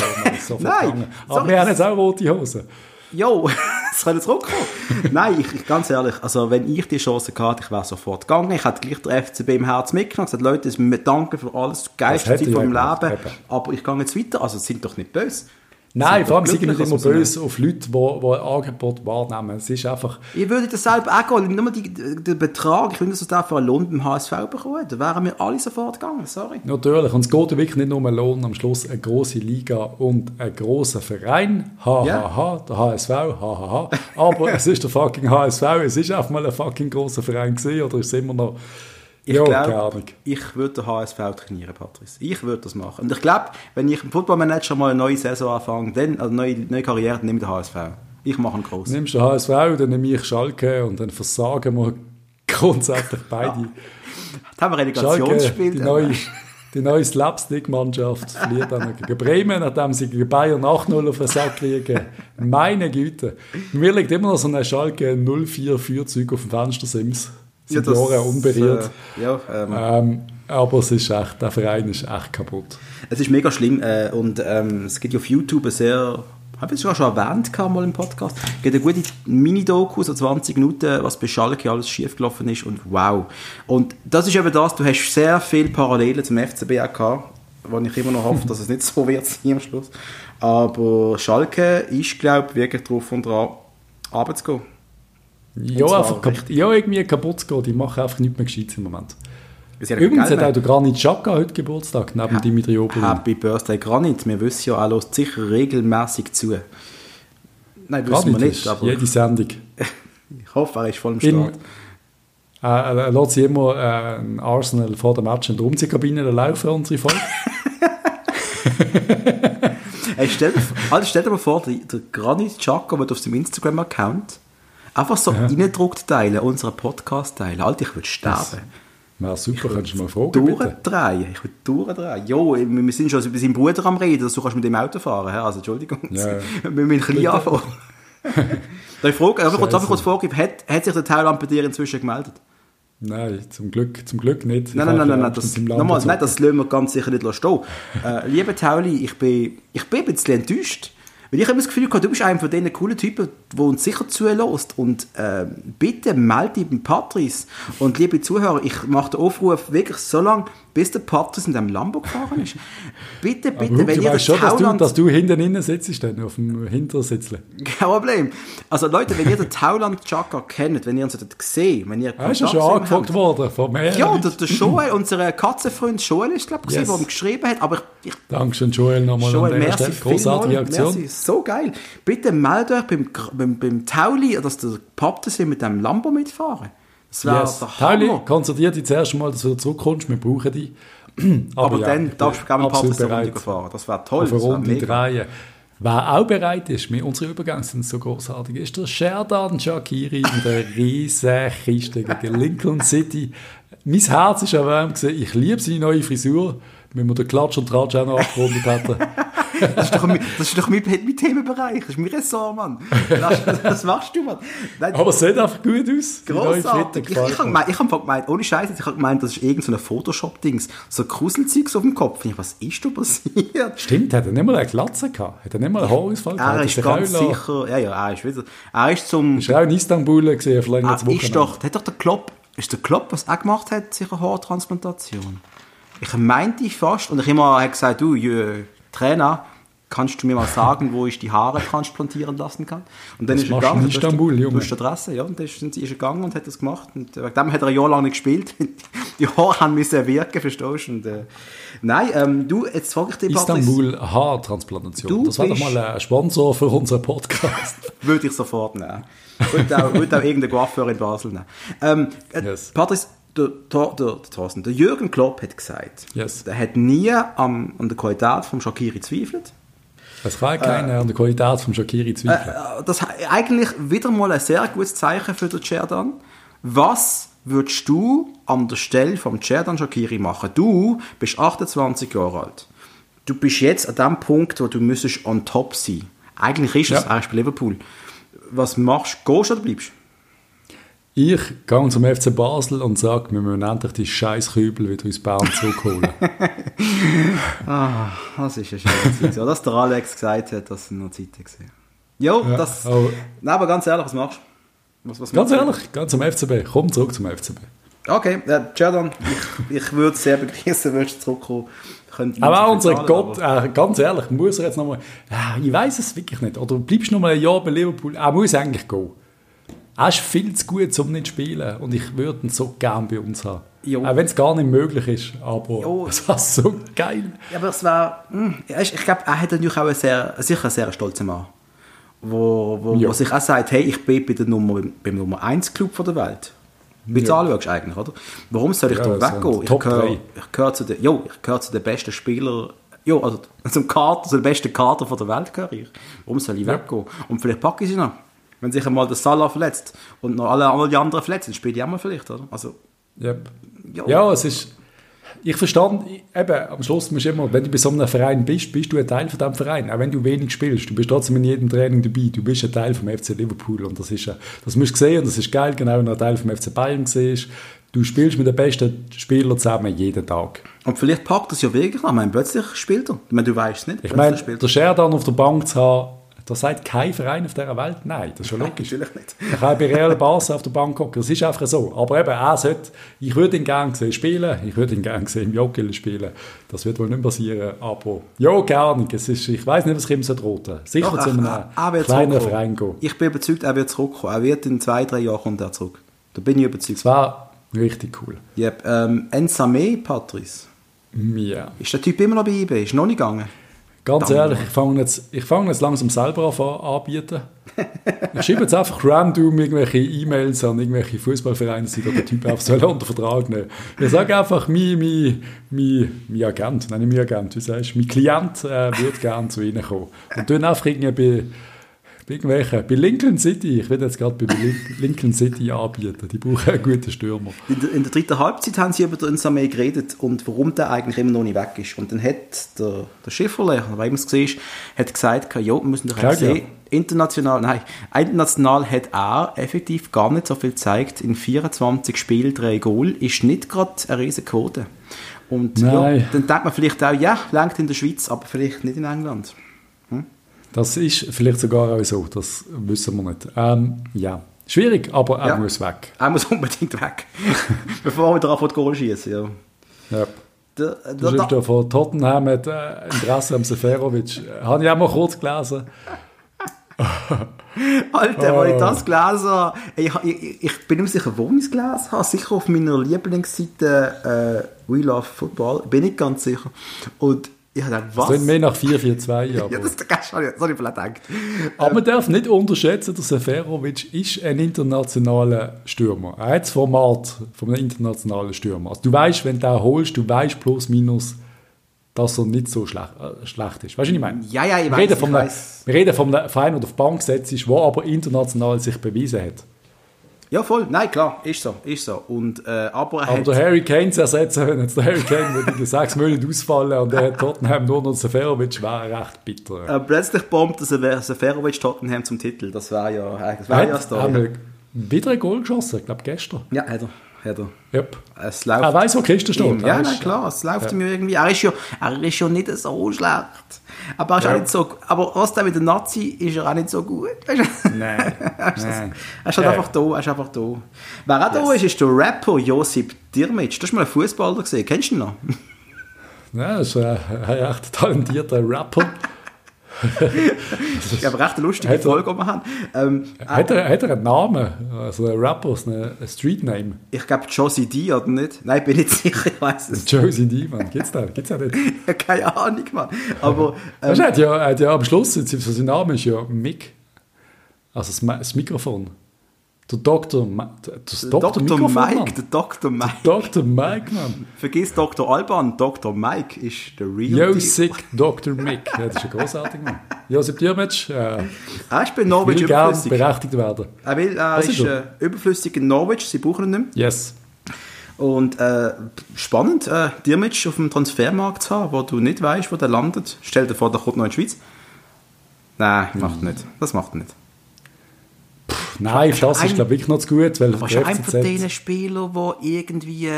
Nein. Aber sorry. wir haben jetzt auch rote Hosen. Jo, es können zurückkommen. *laughs* Nein, ich, ganz ehrlich, also wenn ich die Chance gehabt ich wäre sofort gegangen. Ich hätte gleich der FCB im Herz mitgenommen gesagt, Leute, danke für alles, geilste Zeit von meinem Leben, aber ich gehe jetzt weiter. Also sind doch nicht böse. Nein, vor allem sind nicht immer böse auf Leute, die, die ein Angebot wahrnehmen. Es ist einfach... Ich würde das selber auch gehen. Nur die, den Betrag, ich würde das für einen Lohn beim HSV bekommen. Da wären wir alle sofort gegangen, sorry. Natürlich. Und es geht wirklich nicht nur um einen Lohn, am Schluss eine grosse Liga und ein grosser Verein. Ha, yeah. ha, ha, der HSV, ha, ha, ha. Aber *laughs* es ist der fucking HSV. Es ist einfach mal ein fucking grosser Verein gewesen, oder ist es immer noch... Ich ja, glaube, ich würde den HSV trainieren, Patrice. Ich würde das machen. Und ich glaube, wenn ich im Footballmanager mal eine neue Saison anfange, dann, also neue, neue Karriere, dann nehme ich den HSV. Ich mache einen großen. Nimmst du den HSV, dann nehme ich Schalke und dann versagen wir *laughs* grundsätzlich beide. Ja. Da haben wir Relegationsspiel. Die neue, die neue Slapstick-Mannschaft verliert dann gegen Bremen, nachdem sie gegen Bayern 8-0 auf den Sack kriegen. Meine Güte. Mir liegt immer noch so eine Schalke 04-Führzug auf dem Fenstersims seit ja, Jahren unberührt. Äh, ja, ähm, ähm, aber es ist echt, der Verein ist echt kaputt. Es ist mega schlimm äh, und ähm, es gibt auf YouTube eine sehr habe ich es schon erwähnt mal im Podcast. Es gibt eine gute Mini-Doku, so 20 Minuten, was bei Schalke alles schiefgelaufen ist und wow. Und das ist eben das, du hast sehr viele Parallelen zum FCB gehabt, wo ich immer noch hoffe, dass es nicht so wird *laughs* sein am Schluss. Aber Schalke ist, glaube ich, wirklich drauf und dran, runterzugehen. Ja, einfach kaputt, ja, irgendwie kaputt zu gehen. Die machen einfach nichts mehr Gescheites im Moment. Übrigens hat auch der Granit Xhaka heute Geburtstag, neben ha Dimitri Oberlin. Happy Birthday Granit. Wir wissen ja, er lässt sicher regelmäßig zu. Nein, wissen Granit wir nicht. Aber jede Sendung. *laughs* ich hoffe, er ist voll im Start. Äh, er lässt sich immer äh, Arsenal vor dem Match in der Umziehkabine laufen, unsere Folge. *laughs* hey, stell, dir, also stell dir mal vor, der, der Granit Xhaka wird auf seinem Instagram-Account Einfach so ja. reindruckt teilen, unseren Podcast teilen. Alter, ich würde sterben. Ja, super, kannst du mal fragen, Durchdrehen, ich würde durchdrehen. Jo, wir sind schon über seinen Bruder am reden, dass du kannst mit dem Auto fahren Also, Entschuldigung, ja. *laughs* wir müssen klein anfangen. *laughs* Darf ich fragen, darf ich kurz, kurz fragen, hat, hat sich der Thailand bei dir inzwischen gemeldet? Nein, zum Glück, zum Glück nicht. Nein, nein, nein, nein, nein, das, nochmal, nein, das lassen wir ganz sicher nicht stehen. äh, lieber Tauli, ich bin, ich bin ein bisschen enttäuscht, weil ich habe das Gefühl gehabt, du bist einer von diesen coolen Typen, der uns sicher zulässt. Und äh, bitte melde dich beim Patrice. Und liebe Zuhörer, ich mache den Aufruf wirklich so lange, bis der Patrice in dem Lambo gefahren ist. Bitte, *laughs* bitte, Aber wenn ihr das schon, Tauland... dass du, dass du hinten innen sitzt, dann auf dem Hintersitzle. Kein Problem. Also Leute, wenn ihr den Tauland Chaka kennt, wenn ihr uns gesehen wenn ihr ist ja schon angefragt worden von mir. Ja, der, der Joel, unser Katzenfreund Joel ist, glaube ich, yes. der ihm geschrieben hat. Aber ich, Dankeschön, Joel, nochmal Joel, an der Stelle. Großartige Aktion. Merci, so geil. Bitte meldet euch beim, beim, beim Tauli, dass der Patrice mit dem Lambo mitfahren. Das wäre yes. der Tauli, konzentriere dich zuerst mal, dass du wieder zurückkommst. Wir brauchen dich. *clears throat* Aber, Aber ja, dann darfst du gerne mit eine Runde fahren. Das wäre toll. Auf eine Runde drehen. Wer auch bereit ist, mit unsere Übergänge sind so großartig, ist der Sherdan Shakiri in der riesen Kiste gegen Lincoln City. Mein Herz ist erwärmt Ich liebe seine neue Frisur wenn wir den Klatsch und Tratsch auch noch abgerundet hätten. *laughs* das ist doch, mein, das ist doch mein, mein Themenbereich, das ist mein Ressort, Mann. Das, das machst du, Mann. Nein, Aber es sieht einfach gut aus. Grossartig. Ich, ich habe gemeint, ich hab gemeint, ohne Scheiße, ich habe gemeint, das ist irgendein so Photoshop-Dings, so Kruselzeugs auf dem Kopf. Ich, was ist da passiert? Stimmt, hat er nicht mal eine Glatze gehabt? Hat er nicht mal einen Haarausfall gehabt? Er ist ganz sicher, ja, ja, er ist wieder, er ist zum... Ist er auch in Istanbul gesehen, vielleicht ah, ist doch, hat doch der Klopp, ist der Klopp, was er gemacht hat, sicher Haartransplantation? Ich meinte fast, und ich immer gesagt, du, Trainer, kannst du mir mal sagen, wo ich die Haare transplantieren lassen kann? Und dann das ist er gegangen. In Istanbul, du, Junge. Du Adresse, ja, und dann ist, er gegangen und hat das gemacht. Und wegen dem hat er ein Jahr lang nicht gespielt. *laughs* Die Haare haben müssen wirken, verstehst du? Und, äh, nein, ähm, du, jetzt frage ich dich, Istanbul Haartransplantation. Das war doch mal ein Sponsor für unseren Podcast. *laughs* würde ich sofort nehmen. Würde auch, würde auch irgendeinen Coiffeur in Basel nehmen. Ähm, äh, yes. Patrice, der, der, der, der Jürgen Klopp hat gesagt, yes. er hat nie am, an der Qualität von Shakiri gezweifelt. Es kann keiner äh, an der Qualität von Shakiri zweifeln. Äh, das ist eigentlich wieder mal ein sehr gutes Zeichen für den Cerdan. Was würdest du an der Stelle vom Cerdan Shakiri machen? Du bist 28 Jahre alt. Du bist jetzt an dem Punkt, wo du müsstest on top sein. Eigentlich ist es ja. erst bei Liverpool. Was machst du? Gehst du oder bleibst ich gehe zum FC Basel und sage, wir müssen endlich die scheiß Kübel wieder aus Bern zurückholen. *laughs* ah, das ist eine schöne Zeit. So, dass der Alex gesagt hat, das sind noch Zeiten gesehen. Jo, ja, das... Aber, nein, aber ganz ehrlich, was machst du? Was, was ganz ehrlich, ganz zum FCB. Komm zurück zum FCB. Okay, äh, Jordan, ich, ich würde es sehr begrüßen, wenn du zurückkommen aber auch unser Gott, äh, ganz ehrlich, muss er jetzt nochmal, äh, ich weiß es wirklich nicht, oder bleibst du noch mal ein Jahr bei Liverpool, er muss eigentlich gehen. Er ist viel zu gut, um nicht zu spielen und ich würde ihn so gerne bei uns haben. Jo. Auch wenn es gar nicht möglich ist, aber es *laughs* war so geil. Ja, aber es war, hm, ich glaube, er hat natürlich auch einen sehr, sicher einen sehr stolzen Mann, wo, wo, wo sich auch sagt, hey, ich bin bei der Nummer, beim Nummer 1 Club der Welt. Wie du ja. anschaust eigentlich, oder? Warum soll ich ja, da weggehen? Ich gehöre, ich gehöre zu den, jo, ich gehöre zu den besten Spielern, jo, also *laughs* zum Kader, zu den besten Kader von der Welt gehöre ich. Warum soll ich ja. weggehen? Und vielleicht packe ich sie noch. Wenn sich einmal der Salah verletzt und noch alle, alle anderen verletzt, dann spiele ich auch mal vielleicht, oder? Also, yep. Ja, es ist ich verstand, eben, am Schluss musst du immer, wenn du bei so einem Verein bist, bist du ein Teil von diesem Verein. Auch wenn du wenig spielst, du bist trotzdem in jedem Training dabei. Du bist ein Teil vom FC Liverpool und das ist, das musst du sehen und das ist geil, genau, wenn du ein Teil vom FC Bayern siehst. Du spielst mit den besten Spielern zusammen jeden Tag. Und vielleicht packt das ja wirklich an. Ich meine, plötzlich spielt er. Ich meine, du weißt es nicht. Ich meine, der Sheridan auf der Bank zu haben, da sagt kein Verein auf dieser Welt nein. Das ist schon logisch. Nein, natürlich nicht. Bei Real Barca auf der Bank gucken. Das ist einfach so. Aber eben, er sollte, ich würde ihn gerne sehen spielen. Ich würde ihn gerne sehen im Joggel spielen. Das wird wohl nicht passieren. Aber ja, gerne. Es ist, ich weiß nicht, was ihm so droht. Sicher Doch, zu einem er, er kleinen Verein gehen. Ich bin überzeugt, er wird zurückkommen. Er wird in zwei, drei Jahren kommt er zurück. Da bin ich überzeugt. Das war richtig cool. Yep. Ähm, Ensame, Patrice. Ja. Ist der Typ immer noch bei eBay? Ist noch nicht gegangen? Ganz ehrlich, ich fange jetzt, ich fange jetzt langsam selber an anbieten. ich schreibe jetzt einfach random irgendwelche E-Mails an irgendwelche Fußballvereine, die der Typ einfach soll unter Vertrag nehmen. Ich sage einfach, mein, mein, mein, mein Agent, nein, nicht mein Agent, wie sagst du, mein Klient äh, würde gerne zu Ihnen kommen. Und dann einfach irgendwie bei irgendwelchen, bei Lincoln City, ich will jetzt gerade bei Lincoln City anbieten, die brauchen einen guten Stürmer. In der, in der dritten Halbzeit haben sie über den Nsame geredet und warum der eigentlich immer noch nicht weg ist. Und dann hat der, der Schifferle, weil man es gesehen hat gesagt, ja, wir müssen doch sehen, international, nein, international hat er effektiv gar nicht so viel gezeigt. In 24 Spielen drei Goal ist nicht gerade eine riesige Quote. Und ja, dann denkt man vielleicht auch, ja, langt in der Schweiz, aber vielleicht nicht in England. Das ist vielleicht sogar auch so, das wissen wir nicht. Ähm, ja, schwierig, aber er ja. muss weg. Er muss unbedingt weg, *laughs* bevor wieder anfängt Goal schießen. Ja. ja. Du schreibst ja von Tottenham mit äh, Interesse am Seferovic. Habe ich auch mal kurz gelesen. *laughs* Alter, oh. als ich das gelesen habe, ich, ich, ich bin nicht sicher, wo ich es gelesen habe. Sicher auf meiner Lieblingsseite äh, We Love Football, bin ich ganz sicher. Und ich habe gedacht, was? Das mehr nach 4-4-2, *laughs* aber... ja, das, das habe ich, vielleicht gedacht. Aber man darf nicht unterschätzen, dass Seferovic ist ein internationaler Stürmer. Er hat das Format von einem internationalen Stürmer. Also du weißt, wenn du den holst, du weißt plus minus, dass er nicht so schlecht, äh, schlecht ist. Weißt du, was ich meine? Ja, ja, ich weiß, Wir reden von einem Verein, der auf die Bank gesetzt ist, der aber international sich bewiesen hat. Ja, voll. Nein, klar, ist so, ist so. Und, äh, aber aber der Harry Kane zu ersetzen, wenn jetzt der Harry Kane würde in sechs Monaten ausfallen und der hat Tottenham nur noch Seferovic, wäre recht bitter. Äh, plötzlich bombt Seferovic Tottenham zum Titel. Das wäre ja, das wär ja Story. Wieder ein Goal geschossen, ich glaube gestern. Ja, hat er hat er. Yep. Es läuft er weiß, wo Kiste steht. Ja, nein, klar, es läuft ja. ihm irgendwie. Er ist, ja, er ist ja nicht so schlecht. Aber er ist ja. auch nicht so, aber was mit der Nazi ist er auch nicht so gut. *laughs* Nein. *laughs* er ist, nein. Er ist halt einfach da, er ist einfach da. Wer auch yes. da ist, ist der Rapper Josip Dirmic. Das ist mal ein Fußballer gesehen. Kennst du ihn noch? Ja, das ist ein, ein echt talentierter Rapper *laughs* *laughs* ich habe recht lustige hat Folge gemacht. Ähm, hat, er, hat er einen Namen? Also ein Rapper, ein Street Name? Ich glaube Josie D, oder nicht? Nein, bin nicht sicher, ich weiß es Josie D, Mann. Gibt's da? Gibt's *laughs* ja nicht? Keine Ahnung, Mann. Aber, ähm, *laughs* weißt, er, hat ja, er hat ja am Schluss, sein Name ist ja Mick. Also das Mikrofon. Der Dr. Ma das der Dr. Dr. Mike, der Dr. Mike. Der Dr. Mike, Mann. Vergiss Dr. Alban, Dr. Mike ist der real Yo, deal. sick Dr. Mick. Ja, das ist ein großartig, Mann. Josip Dürmitsch, äh, er ist bei Norwich will überflüssig. berechtigt werden. Er, will, er ist, ist äh, überflüssig in Norwich, sie brauchen ihn nicht mehr. Yes. Und äh, spannend, äh, Dürmitsch auf dem Transfermarkt zu haben, wo du nicht weißt, wo der landet. Stell dir vor, der kommt noch in die Schweiz. Nein, macht mhm. nicht. Das macht er nicht. Nein, das ist glaube ich wirklich noch zu gut. Weil aber schon einer von diesen Spielern, der irgendwie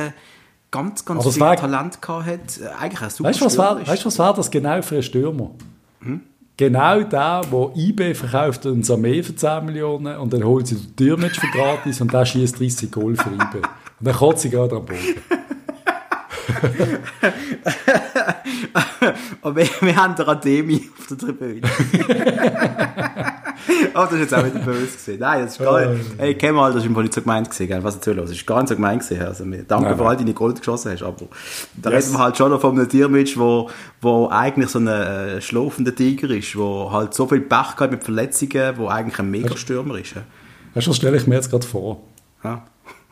ganz, ganz viel war, Talent hat. Äh, eigentlich ein super weißt, was war, weißt du, was war das genau für ein Stürmer? Hm? Genau der, der IB verkauft uns Armee für 10 Millionen und dann holt sie den Türmatch für gratis und der schießt 30 Goal für IB. Und dann kotze ich gerade am Boden. *laughs* Aber wir, wir haben den Ademi auf der Tribüne. *laughs* *laughs* oh, das ist jetzt auch wieder böse gesehen. Nein, das ist gar nicht. Hey, Kemal, das ist im Fall nicht so gemeint gesehen, was du los. Das ist gar nicht so gemeint gesehen. Also, wir danke Nein, für all deine Gold geschossen hast, aber da Yes. reden wir halt schon noch von einem Tiermensch, wo, wo eigentlich so ein äh, schlafender Tiger ist, wo halt so viel Pech hat mit Verletzungen, wo eigentlich ein Megastürmer ist. ja. Weißt du, was stelle ich mir jetzt gerade vor? Ja.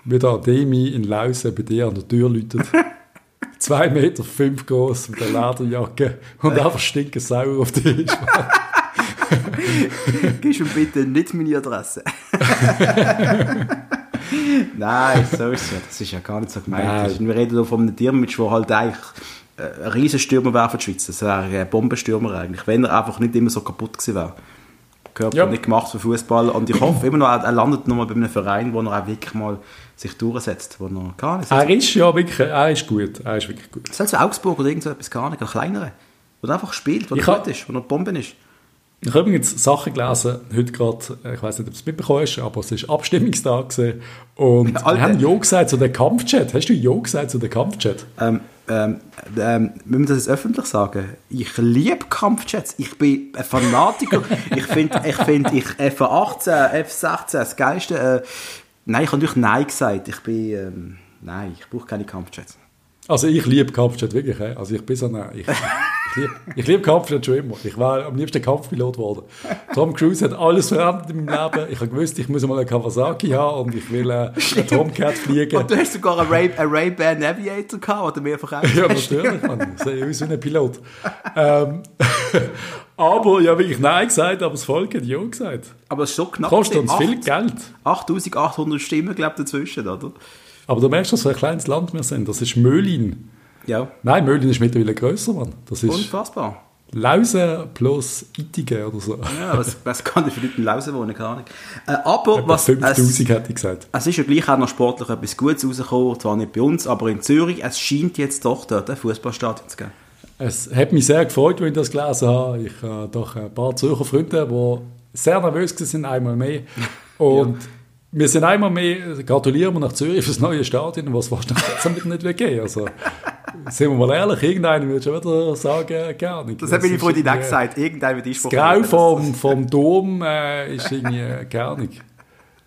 Wie der Demi in Lausen bei dir an der Tür läutet. *laughs* Zwei Meter fünf groß mit der Lederjacke und einfach stinken sauer auf dich. *laughs* *laughs* Du mir bitte nicht meine Adresse? *laughs* Nein, so ist es ja. Das ist ja gar nicht so gemeint. Wir reden hier von einem Tiermensch, der halt eigentlich äh, ein riesen Stürmer wäre für die Schweiz. Das wäre ein Bombenstürmer eigentlich, wenn er einfach nicht immer so kaputt gewesen wäre. Körper Ja. nicht gemacht für Fußball und ich hoffe immer noch, er landet nochmal bei einem Verein, wo er auch wirklich mal sich durchsetzt, wo er gar nicht Er ist ja wirklich, er ist gut, er ist wirklich gut. Es Augsburg oder irgend so etwas gar nicht, ein kleinerer, wo er einfach spielt, wo er gut ist, wo er Bomben ist. Ich habe übrigens Sachen gelesen, heute gerade, äh, ich weiß nicht, ob du es mitbekommen hast, aber es ist Abstimmungstag gewesen. Und Alter. wir haben Ja gesagt zu dem Kampfchat. Hast du Ja gesagt zu dem Kampfchat? Ähm, ähm, ähm, müssen wir das jetzt öffentlich sagen? Ich liebe Kampfjets. Ich bin ein Fanatiker. ich *laughs* finde, ich, find, ich F18, F16 das Geilste. Äh, nein, ich habe natürlich Nein gesagt. Ich bin, ähm, nein, ich brauche keine Kampfjets. Also ich liebe Kampfjet wirklich. Also ich bin so eine, ich, ich liebe ich liebe Kampfjet schon immer. Ich war am liebsten Kampfpilot geworden. Tom Cruise hat alles verändert in meinem Leben. Ich habe gewusst, ich muss mal einen Kawasaki haben und ich will äh, einen Tomcat fliegen. Und du hast sogar einen Ray- einen Ray-Ban Navigator gehabt, den du mir verkauft Ja, hast. natürlich, Mann. Ich sehe aus wie ein Pilot. ähm, *laughs* aber ich habe wirklich Nein gesagt, aber das Volk hat Ja gesagt. Aber es ist so knapp. Kostet uns Acht- viel Geld. 8800 Stimmen, glaube ich, dazwischen, oder? Aber du merkst, dass wir ein kleines Land wir sind. Das ist Möhlin. Ja. Nein, Möhlin ist mittlerweile grösser, Mann. Das ist Unfassbar. Lausen plus Ittigen oder so. Ja, was, was kann ich für Leute in Lausen wohnen? Keine Ahnung. Äh, aber Etwa was... es- 5000 hätte ich gesagt. Es ist ja gleich auch noch sportlich etwas Gutes rausgekommen, zwar nicht bei uns, aber in Zürich. Es scheint jetzt doch dort ein Fußballstadion zu geben. Es hat mich sehr gefreut, als ich das gelesen habe. Ich habe doch ein paar Zürcher Freunde, die sehr nervös sind, einmal mehr. *laughs* Und wir sind einmal mehr, gratulieren wir nach Zürich für das neue Stadion, was wahrscheinlich jetzt nicht mehr geben. Also, sind wir mal ehrlich, irgendeiner würde schon wieder sagen, gar nicht. Das meine ist Freundin auch irgendwie- gesagt. Irgendwann wird die Das Grau vom, vom Dom äh, ist irgendwie äh, gar nicht.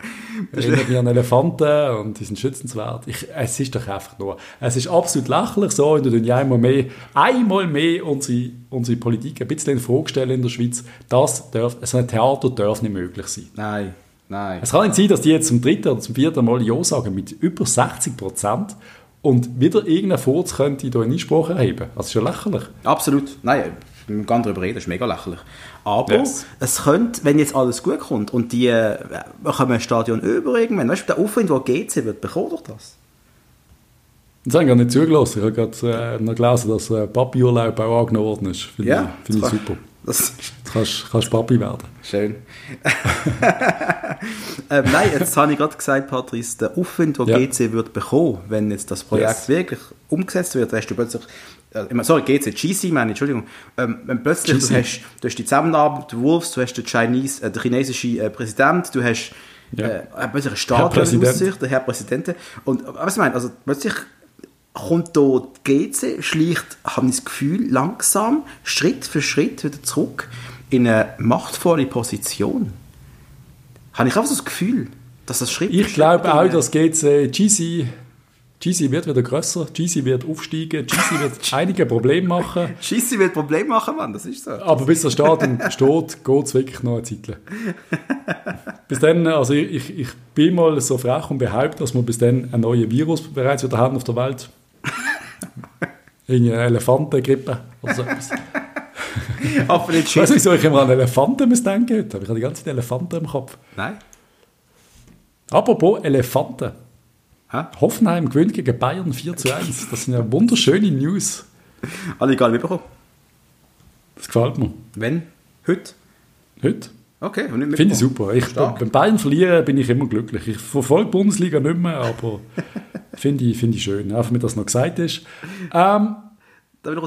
*laughs* Erinnert mich an Elefanten und die sind schützenswert. Ich, es ist doch einfach nur, es ist absolut lächerlich so, und wir einmal mehr, einmal mehr unsere, unsere Politik ein bisschen in Frage stellen in der Schweiz. Das darf, so ein Theater darf nicht möglich sein. Nein, nein. Es kann nicht sein, dass die jetzt zum dritten oder zum vierten Mal Ja sagen mit über 60 Prozent und wieder irgendein Furz könnte hier einen Einspruch erheben. Das ist ja lächerlich. Absolut. Nein, wir müssen gar nicht darüber reden, das ist mega lächerlich. Aber Yes. es könnte, wenn jetzt alles gut kommt und die äh, bekommen ein Stadion über irgendwann, weißt du, der Aufwand, der GC wird, bekommt doch das. Das habe ich gar nicht zugelassen. Ich habe gerade äh, noch gelesen, dass äh, Papi-Urlaub auch angenommen worden ist. Finde Ja, ich, finde ich das- super. *laughs* Das Jetzt kannst, kannst Papi werden. Schön. *laughs* ähm, nein, jetzt habe ich gerade gesagt, Patrice, der Aufwand, den Ja. GC wird bekommen, wenn jetzt das Projekt Yes. wirklich umgesetzt wird, hast du plötzlich, äh, sorry, GC, GC, meine Entschuldigung, ähm, wenn plötzlich GC. du hast, du hast die Zusammenarbeit, du Wolves, du hast den, Chinese, äh, den chinesischen äh, Präsident, du hast Ja. äh, plötzlich einen Staat, Präsident. der Herr Präsident, und äh, was ich meine, also plötzlich kommt da die GC, schlicht, habe ich das Gefühl, langsam, Schritt für Schritt wieder zurück in eine machtvolle Position. Habe ich einfach so das Gefühl, dass das Schritt Ich glaube auch, dass GC, GC, GC wird wieder grösser, GC wird aufsteigen, GC *laughs* wird einige Probleme machen. Scheisse wird Problem machen, Mann, das ist so. Aber bis der Stadion steht, geht es wirklich noch eine Zeit. *laughs* Bis dann, also ich, ich, ich bin mal so frech und behaupte, dass wir bis dann ein neues Virus bereits wieder haben auf der Welt. *laughs* Irgendeine Elefantengrippe oder so etwas. *laughs* Aber nicht Ich weiß Scheisse. nicht, wieso ich immer an Elefanten muss denken heute, ich habe die ganze Zeit Elefanten im Kopf. Nein? Apropos Elefanten. Hä? Hoffenheim gewinnt gegen Bayern 4 zu 1. Das sind ja wunderschöne News. Alle egal mitbekommen. Das gefällt mir. Wenn? Heute? Heute. Okay, Finde ich super. Ich, Stark. beim Bayern verlieren bin ich immer glücklich. Ich verfolge die Bundesliga nicht mehr, aber *laughs* finde ich, finde ich schön. Einfach, damit das noch gesagt ist. Ähm,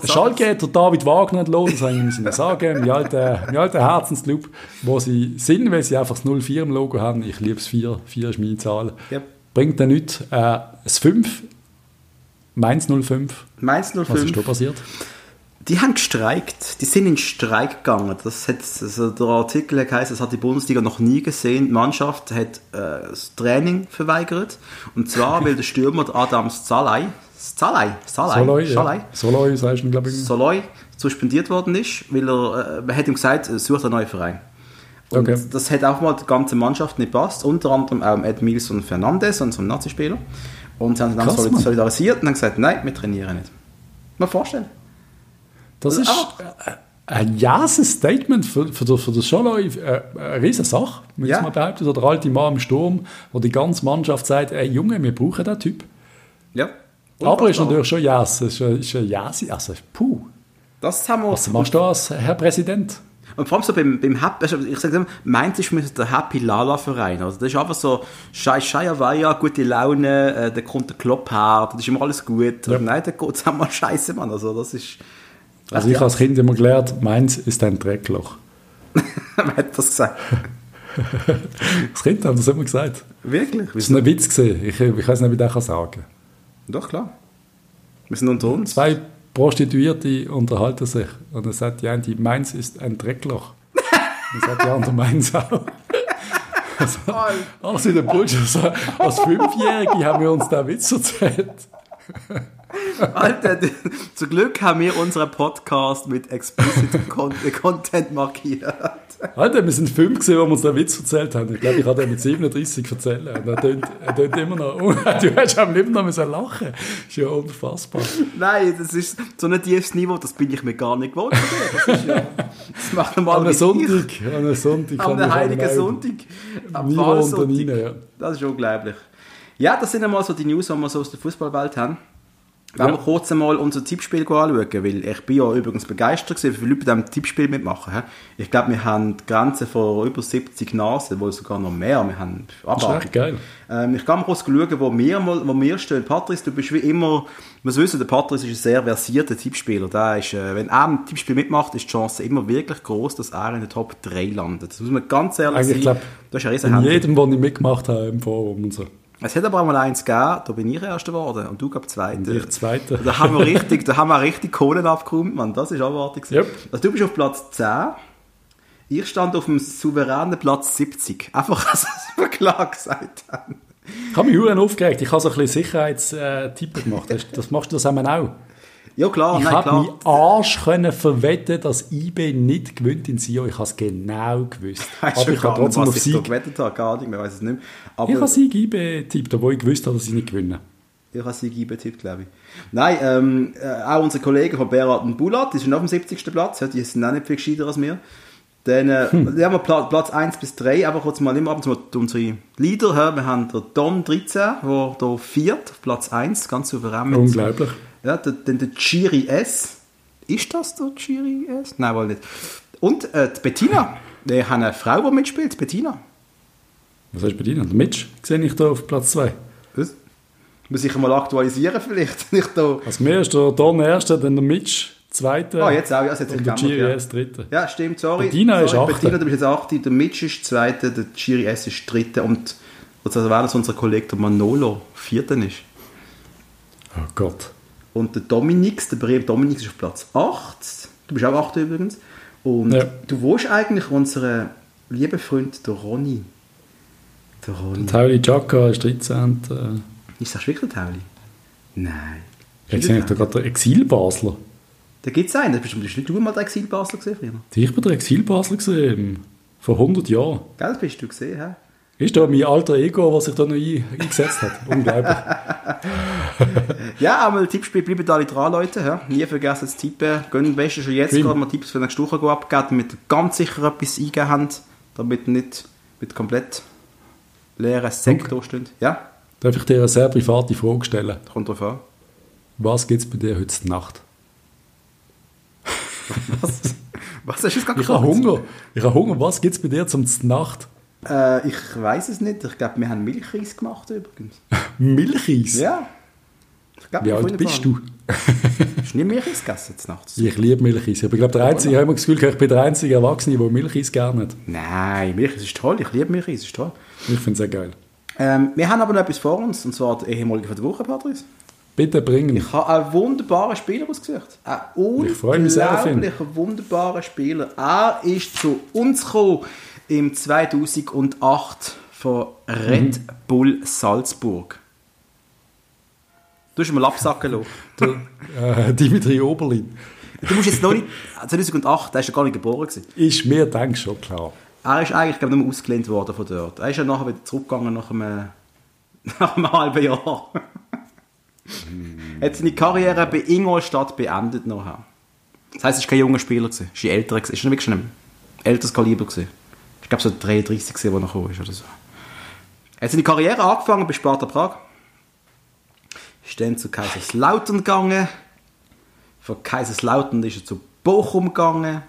Schalke hat der David Wagner entlohnt, das habe ich müssen sagen. Mein alter, mein alter Herzensclub, wo sie sind, weil sie einfach das 04 im Logo haben. Ich liebe es 4. 4 ist meine Zahl. Ja. bringt dann nichts. Äh, das 5, Mainz 05. Mainz 05. Was ist da passiert? Die haben gestreikt. Die sind in Streik gegangen. Das hat, also der Artikel heißt, das hat die Bundesliga noch nie gesehen. Die Mannschaft hat äh, das Training verweigert. Und zwar, *laughs* weil der Stürmer der Adams Zalai, Zalai, Zalai, Soloy, Zalai, ja. Soloy, sagst du, glaube ich. Soloy suspendiert worden ist, weil er, äh, man hat ihm gesagt, er sucht einen neuen Verein. Und Okay. das hat auch mal die ganze Mannschaft nicht passt, unter anderem auch Edmilson Fernandes, unserem Nazi-Spieler. Und sie haben sich dann Krass, solidarisiert und haben gesagt, nein, wir trainieren nicht. Mal vorstellen. Das ist äh, ein jasses Statement für, für, das- für das Soloy. Äh, eine riesige Sache, muss Ja. man behaupten. Der alte Mann im Sturm, wo die ganze Mannschaft sagt, ey Junge, wir brauchen diesen Typ. Ja. Aber ist natürlich schon jas. Es ist, ein- Jasi. Also, puh. Das haben wir. Was machst du da als Herr Präsident? Und vor allem so beim, beim Happy, also ich sage immer, Mainz ist für mich der Happy Lala Verein. Also das ist einfach so, Schei, Scheierweier, gute Laune, äh, da kommt der Klopp her, das ist immer alles gut. Ja. Nein, da geht es einmal scheiße, Mann. Also das ist, Also ich als Kind immer gelernt, meins ist ein Dreckloch. *laughs* wer hat das gesagt? *laughs* Das Kind haben das immer gesagt. Wirklich? Das ist ein Witz. Ich, ich weiß nicht, wie ich das sagen kann. Doch, klar. Wir sind unter uns. Zwei Prostituierte unterhalten sich und dann sagt die eine, die meins ist ein Dreckloch. Und dann sagt die andere, meins auch. Also, alles wieder Bullshit. Also, als Fünfjährige haben wir uns da Witz erzählt. *laughs* Alter, zum Glück haben wir unseren Podcast mit explicit Con *laughs* Content markiert. Alter, wir sind fünf gesehen, wo wir uns den Witz erzählt haben. Ich glaube, ich hatte den mit 37 erzählt. Und er tönt, er tönt immer noch. *laughs* Du hast am liebsten noch müssen lachen. Das ist ja unfassbar. Nein, das ist so ein tiefes Niveau, das bin ich mir gar nicht gewohnt. Das, ist ja, das macht An normal einem Sonntag. An einem Sonntag. Kann ich Heiligen Sonntag. Am Niveau ihnen, ja. Das ist unglaublich. Ja, das sind einmal so die News, die wir so aus der Fußballwelt haben. Wenn Ja. wir kurz einmal unser Tippspiel anschauen, weil ich bin ja übrigens begeistert gewesen, wie viele Leute bei diesem Tippspiel mitmachen. Ich glaube, wir haben die Grenze von über 70 Nasen, wohl sogar noch mehr. Wir haben Das ist echt geil. ähm, ich kann mal kurz schauen, wo wir, mal, wo wir stehen. Patrice, du bist wie immer, muss wissen, der Patrice ist ein sehr versierter Tippspieler. Der ist, äh, wenn er ein Tippspiel mitmacht, ist die Chance immer wirklich groß, dass er in den Top 3 landet. Das muss man ganz ehrlich Eigentlich, sagen. glaub, Das ist ein riesen In jedem, wo ich mitgemacht habe im Forum und so. Es hat aber auch mal eins gegeben, da bin ich Erster geworden und du gab Zweiter. Ich Zweiter. Da haben wir richtig, da haben wir richtig Kohlen abgeräumt, Mann. Das ist abartig. Yep. Also du bist auf Platz 10. Ich stand auf dem souveränen Platz 70. Einfach, *laughs* dass wir klar gesagt haben. Ich habe mich verdammt aufgeregt. Ich habe so ein bisschen Sicherheitstipp gemacht. Das- machst du das einmal auch. Ja, klar, Ich habe meinen Arsch können verwetten, dass IB nicht gewinnt in Sio. Ich habe es genau gewusst. *laughs* Weißt Aber ich habe trotzdem auf ich Sieg. gewettet habe? Gar nicht ich weiß es nicht mehr. Aber Ich habe Sieg IB getippt, obwohl ich gewusst habe, dass sie nicht gewinnen. ich habe Sieg eingetippt, glaube ich. Nein, ähm, äh, auch unsere Kollegen von Berat und Bulat, die sind auf dem 70. Platz, ja, die sind auch nicht viel gescheiter als wir. Dann äh, Hm. haben wir Pla Platz 1 bis 3, einfach kurz mal immer ab und zu mal unsere Leader hören. Wir haben den Dom 13, der hier viert, auf Platz 1, ganz souverän. mit- Unglaublich. Ja, dann der Chiri S. Ist das der Chiri S? Nein, wohl nicht. Und äh, die Bettina. *laughs* Wir haben eine Frau, die mitspielt, Bettina. Was bei dir? Der Mitch sehe ich da auf Platz 2. Was? Muss ich mal aktualisieren vielleicht? *laughs* Nicht da. Als mir ist der Don Erster, dann der Mitch Zweiter Ah, jetzt auch, ja, sich und der ja. S. Dritter. Ja, stimmt, sorry. Bettina ist sorry, Achte. Bettina, du bist jetzt 8. Der Mitch ist 2. Der Chiri S ist 3. Und also wäre das unser Kollege der Manolo 4. ist. Oh Gott. Und der Dominix, der Bremer Dominix ist auf Platz 8. Du bist auch 8 übrigens. Und Ja. du wohnst eigentlich unseren lieben Freund, der Ronny. Der Ronny. Tauli Chaka ist 13. Äh, Ist das wirklich Tauli? Nein. jetzt ich da gerade der Exil-Basler. Da gibt es einen. Da bist nicht du mal der Exil-Basler gesehen früher. Ich bin der Exil-Basler gesehen. Vor 100 Jahren. Gell, das bist du gesehen, hä? Ist da mein alter Ego, was sich da noch ein, eingesetzt hat? *laughs* Unglaublich. Ja, einmal Tippspiel, bleiben alle dran, Leute. Ja. Nie vergessen zu tippen. Gehen am besten schon jetzt Prima. gerade mal Tipps für nächste Woche abgeben, damit ihr ganz sicher etwas eingeben habt, damit ihr nicht mit komplett leeren Sektor steht. Ja, Darf ich dir eine sehr private Frage stellen? kommt drauf an. Was gibt es bei dir heute Nacht? *laughs* Was, was hast du jetzt gerade Ich habe? Hunger. Ich habe Hunger. Was gibt es bei dir zum Nacht? Äh, ich weiß es nicht. Ich glaube, wir haben Milchreis gemacht übrigens. *laughs* Milcheis. Ja. Glaub, Wie alt bist du? *laughs* Hast du nie Milchreis gegessen jetzt nachts? Ich liebe Milcheis. Aber ich glaube, der einzige, ich habe immer das Gefühl, ich bin der einzige Erwachsene, der Milcheis gerne hat. Nein, Milchreis ist toll. Ich liebe Milchreis, ist toll. Ich finde es sehr geil. Ähm, wir haben aber noch etwas vor uns, und zwar der ehemalige von der Woche, Patrice. Bitte bringen. Ich habe einen wunderbaren Spieler ausgesucht. Einen Ich freue mich sehr auf ihn. unglaublichen, wunderbaren Spieler. Er ist zu uns gekommen im 2008 von Red Mhm. Bull Salzburg. Du hast mal absacken lassen. *laughs* Der, äh, Dimitri Oberlin. Du musst jetzt noch nicht... 2008, der ist ja gar nicht geboren gewesen. Ist mir, denke schon klar. Er ist eigentlich, glaube ich, nur ausgelehnt worden von dort. Er ist ja nachher wieder zurückgegangen nach einem, *laughs* nach einem halben Jahr. Er hat seine Karriere bei Ingolstadt beendet nachher. Das heisst, er war kein junger Spieler. gewesen. Er älterer. gewesen. Er wirklich schon ein älteres Kaliber. gewesen. Ich glaube, so 33 gewesen, als er gekommen ist oder so. Er hat seine Karriere angefangen bei Sparta Prag. Ist dann zu Kaiserslautern gegangen. Von Kaiserslautern ist er zu Bochum gegangen.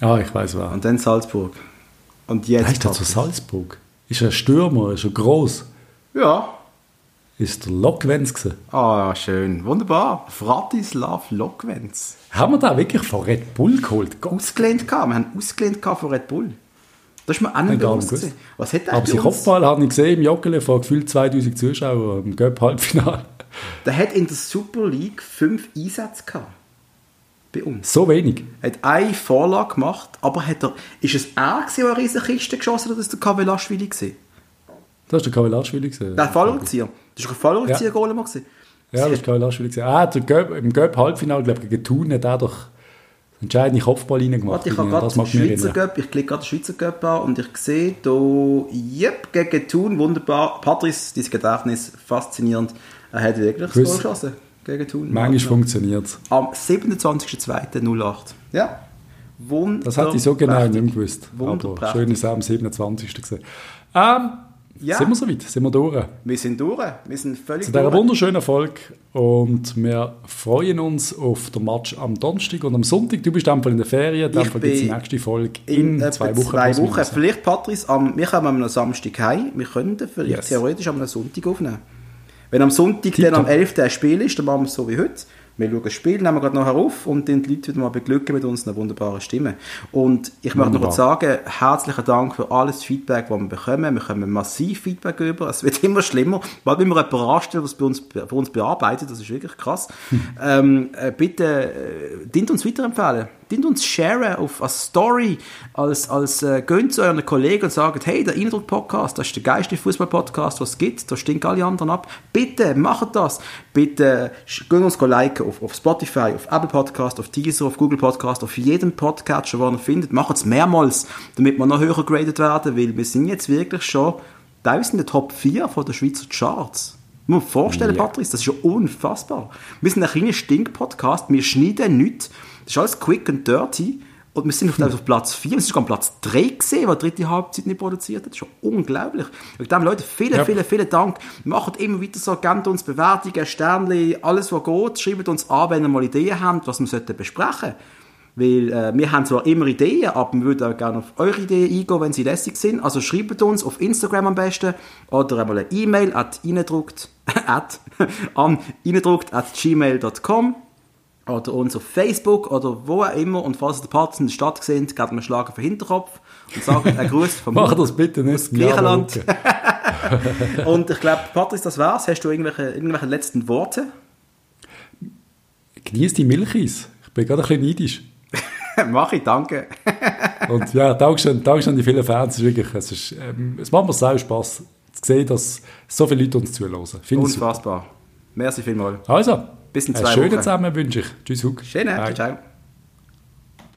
Ja, ich weiß wer. Und dann Salzburg. Und jetzt... Heißt er zu Salzburg? Ist er ein Stürmer? Ist er groß? Ja. Ist der Lokwenz gewesen? Ah, schön. Wunderbar. Vratislav Lokwenz. Haben wir da wirklich von Red Bull geholt? Ausgelehnt gehabt. Wir haben ausgelehnt gehabt von Red Bull. Das ist mir gewesen. Was hat Aber bei sein uns? Kopfball habe ich gesehen im Joggeli vor gefühlt 2000 Zuschauern im Göpp-Halbfinale. Der hat in der Super League fünf Einsätze gehabt. Bei uns. So wenig. Er hat eine Vorlage gemacht, aber hat er, ist es er gewesen, der eine riesen Kiste geschossen hat, oder ist der Kavelashvili gewesen? Das war der Kavelaschwili. gewesen. Der Fallrückzieher. Das ist ein Fallrückzieher-Goal gewesen. Ja, das war Kavelaschwili. gewesen. Ah, der Göpp, im Göpp-Halbfinale, glaube ich, gegen Thun hat er doch den entscheidenden Kopfball reingemacht. Warte, ich habe gerade den Schweizer. Cup, ich klicke gerade den Schweizer Cup an und ich sehe hier, yep, gegen Thun, wunderbar. Patrice, dein Gedächtnis, faszinierend. Er hat wirklich das. Goal geschossen gegen Thun. Manchmal funktioniert es. Am 27.02.08. Ja. Wunderbar. Das hatte ich so genau nicht gewusst. Aber schön ist es am 27. gesehen. Ähm, Ja. Sind wir soweit? Sind wir durch? Wir sind durch. Wir sind völlig Zu dieser wunderschönen Folge und wir freuen uns auf den Match am Donnerstag und am Sonntag. Du bist dann in der Ferien, dann gibt es die nächste Folge In, in, zwei Wochen. Zwei Wochen. Vielleicht, Patrice, am, wir kommen am Samstag heim. Wir könnten vielleicht Yes. theoretisch am Sonntag aufnehmen. Wenn am Sonntag dann am 11. ein Spiel ist, dann machen wir es so wie heute. Wir schauen das Spiel, nehmen wir gerade nachher auf und dann die Leute wieder mal beglücken mit uns einer wunderbaren Stimme. Und ich möchte noch Wunderbar. kurz sagen, herzlichen Dank für alles Feedback, das wir bekommen. Wir bekommen massiv Feedback über. Es wird *laughs* immer schlimmer. Bald wenn wir jemanden anstellen, was bei uns, bei uns bearbeitet, das ist wirklich krass. *laughs* ähm, äh, bitte, äh, dient uns weiterempfehlen. Dient uns sharen auf eine Story, als, als äh, gönnt zu euren Kollegen und sagt, hey, der Eindruck-Podcast, das ist der geilste Fußball-Podcast, was es gibt, da stinken alle anderen ab. Bitte, macht das. Bitte, gönnt uns liken auf, auf Spotify, auf Apple Podcast, auf Deezer, auf Google Podcast, auf jedem Podcatcher, den ihr findet. Macht es mehrmals, damit wir noch höher graded werden, weil wir sind jetzt wirklich schon teilweise in der Top 4 von der Schweizer Charts. Muss man vorstellen, Ja. Patrice, das ist ja unfassbar. Wir sind ein kleiner Stink-Podcast, wir schneiden nichts. Das ist alles quick and dirty. Und wir sind auf, *laughs* auf Platz 4, wir sind sogar am Platz 3 gesehen, weil die dritte Halbzeit nicht produziert hat. Das ist schon unglaublich. Wegen dem, Leute, vielen, Ja. vielen, vielen Dank. Macht immer weiter so, gebt uns Bewertungen, Sternchen, alles was geht. Schreibt uns an, wenn ihr mal Ideen habt, was wir sollten besprechen weil äh, wir haben zwar immer Ideen, aber wir würden auch gerne auf eure Ideen eingehen, wenn sie lässig sind. Also schreibt uns auf Instagram am besten oder einmal eine E-Mail at *laughs* at, *laughs* an at gmail.com oder uns auf Facebook oder wo auch immer. Und falls ihr den Partner in der Stadt seht, gebt mir einen Schlag auf den Hinterkopf und sagt einen Gruß vom *laughs* Mach das bitte nicht. aus Griechenland. Ja, *laughs* *laughs* Und ich glaube, Patrice, das war's. Hast du irgendwelche, irgendwelche letzten Worte? Genieß die Milchis. Ich bin gerade ein bisschen neidisch. Mach ich, danke. Und ja, Dankeschön, Dankeschön an die vielen Fans. Es, ist wirklich, es, ist, ähm, es macht mir sehr Spaß zu sehen, dass so viele Leute uns zuhören. Finde ich super. Unfassbar. Merci vielmals. Also, Bis in einen zwei schönen Wochen. zusammen wünsche ich. Tschüss, Hug. Schön, Bye. ciao. ciao.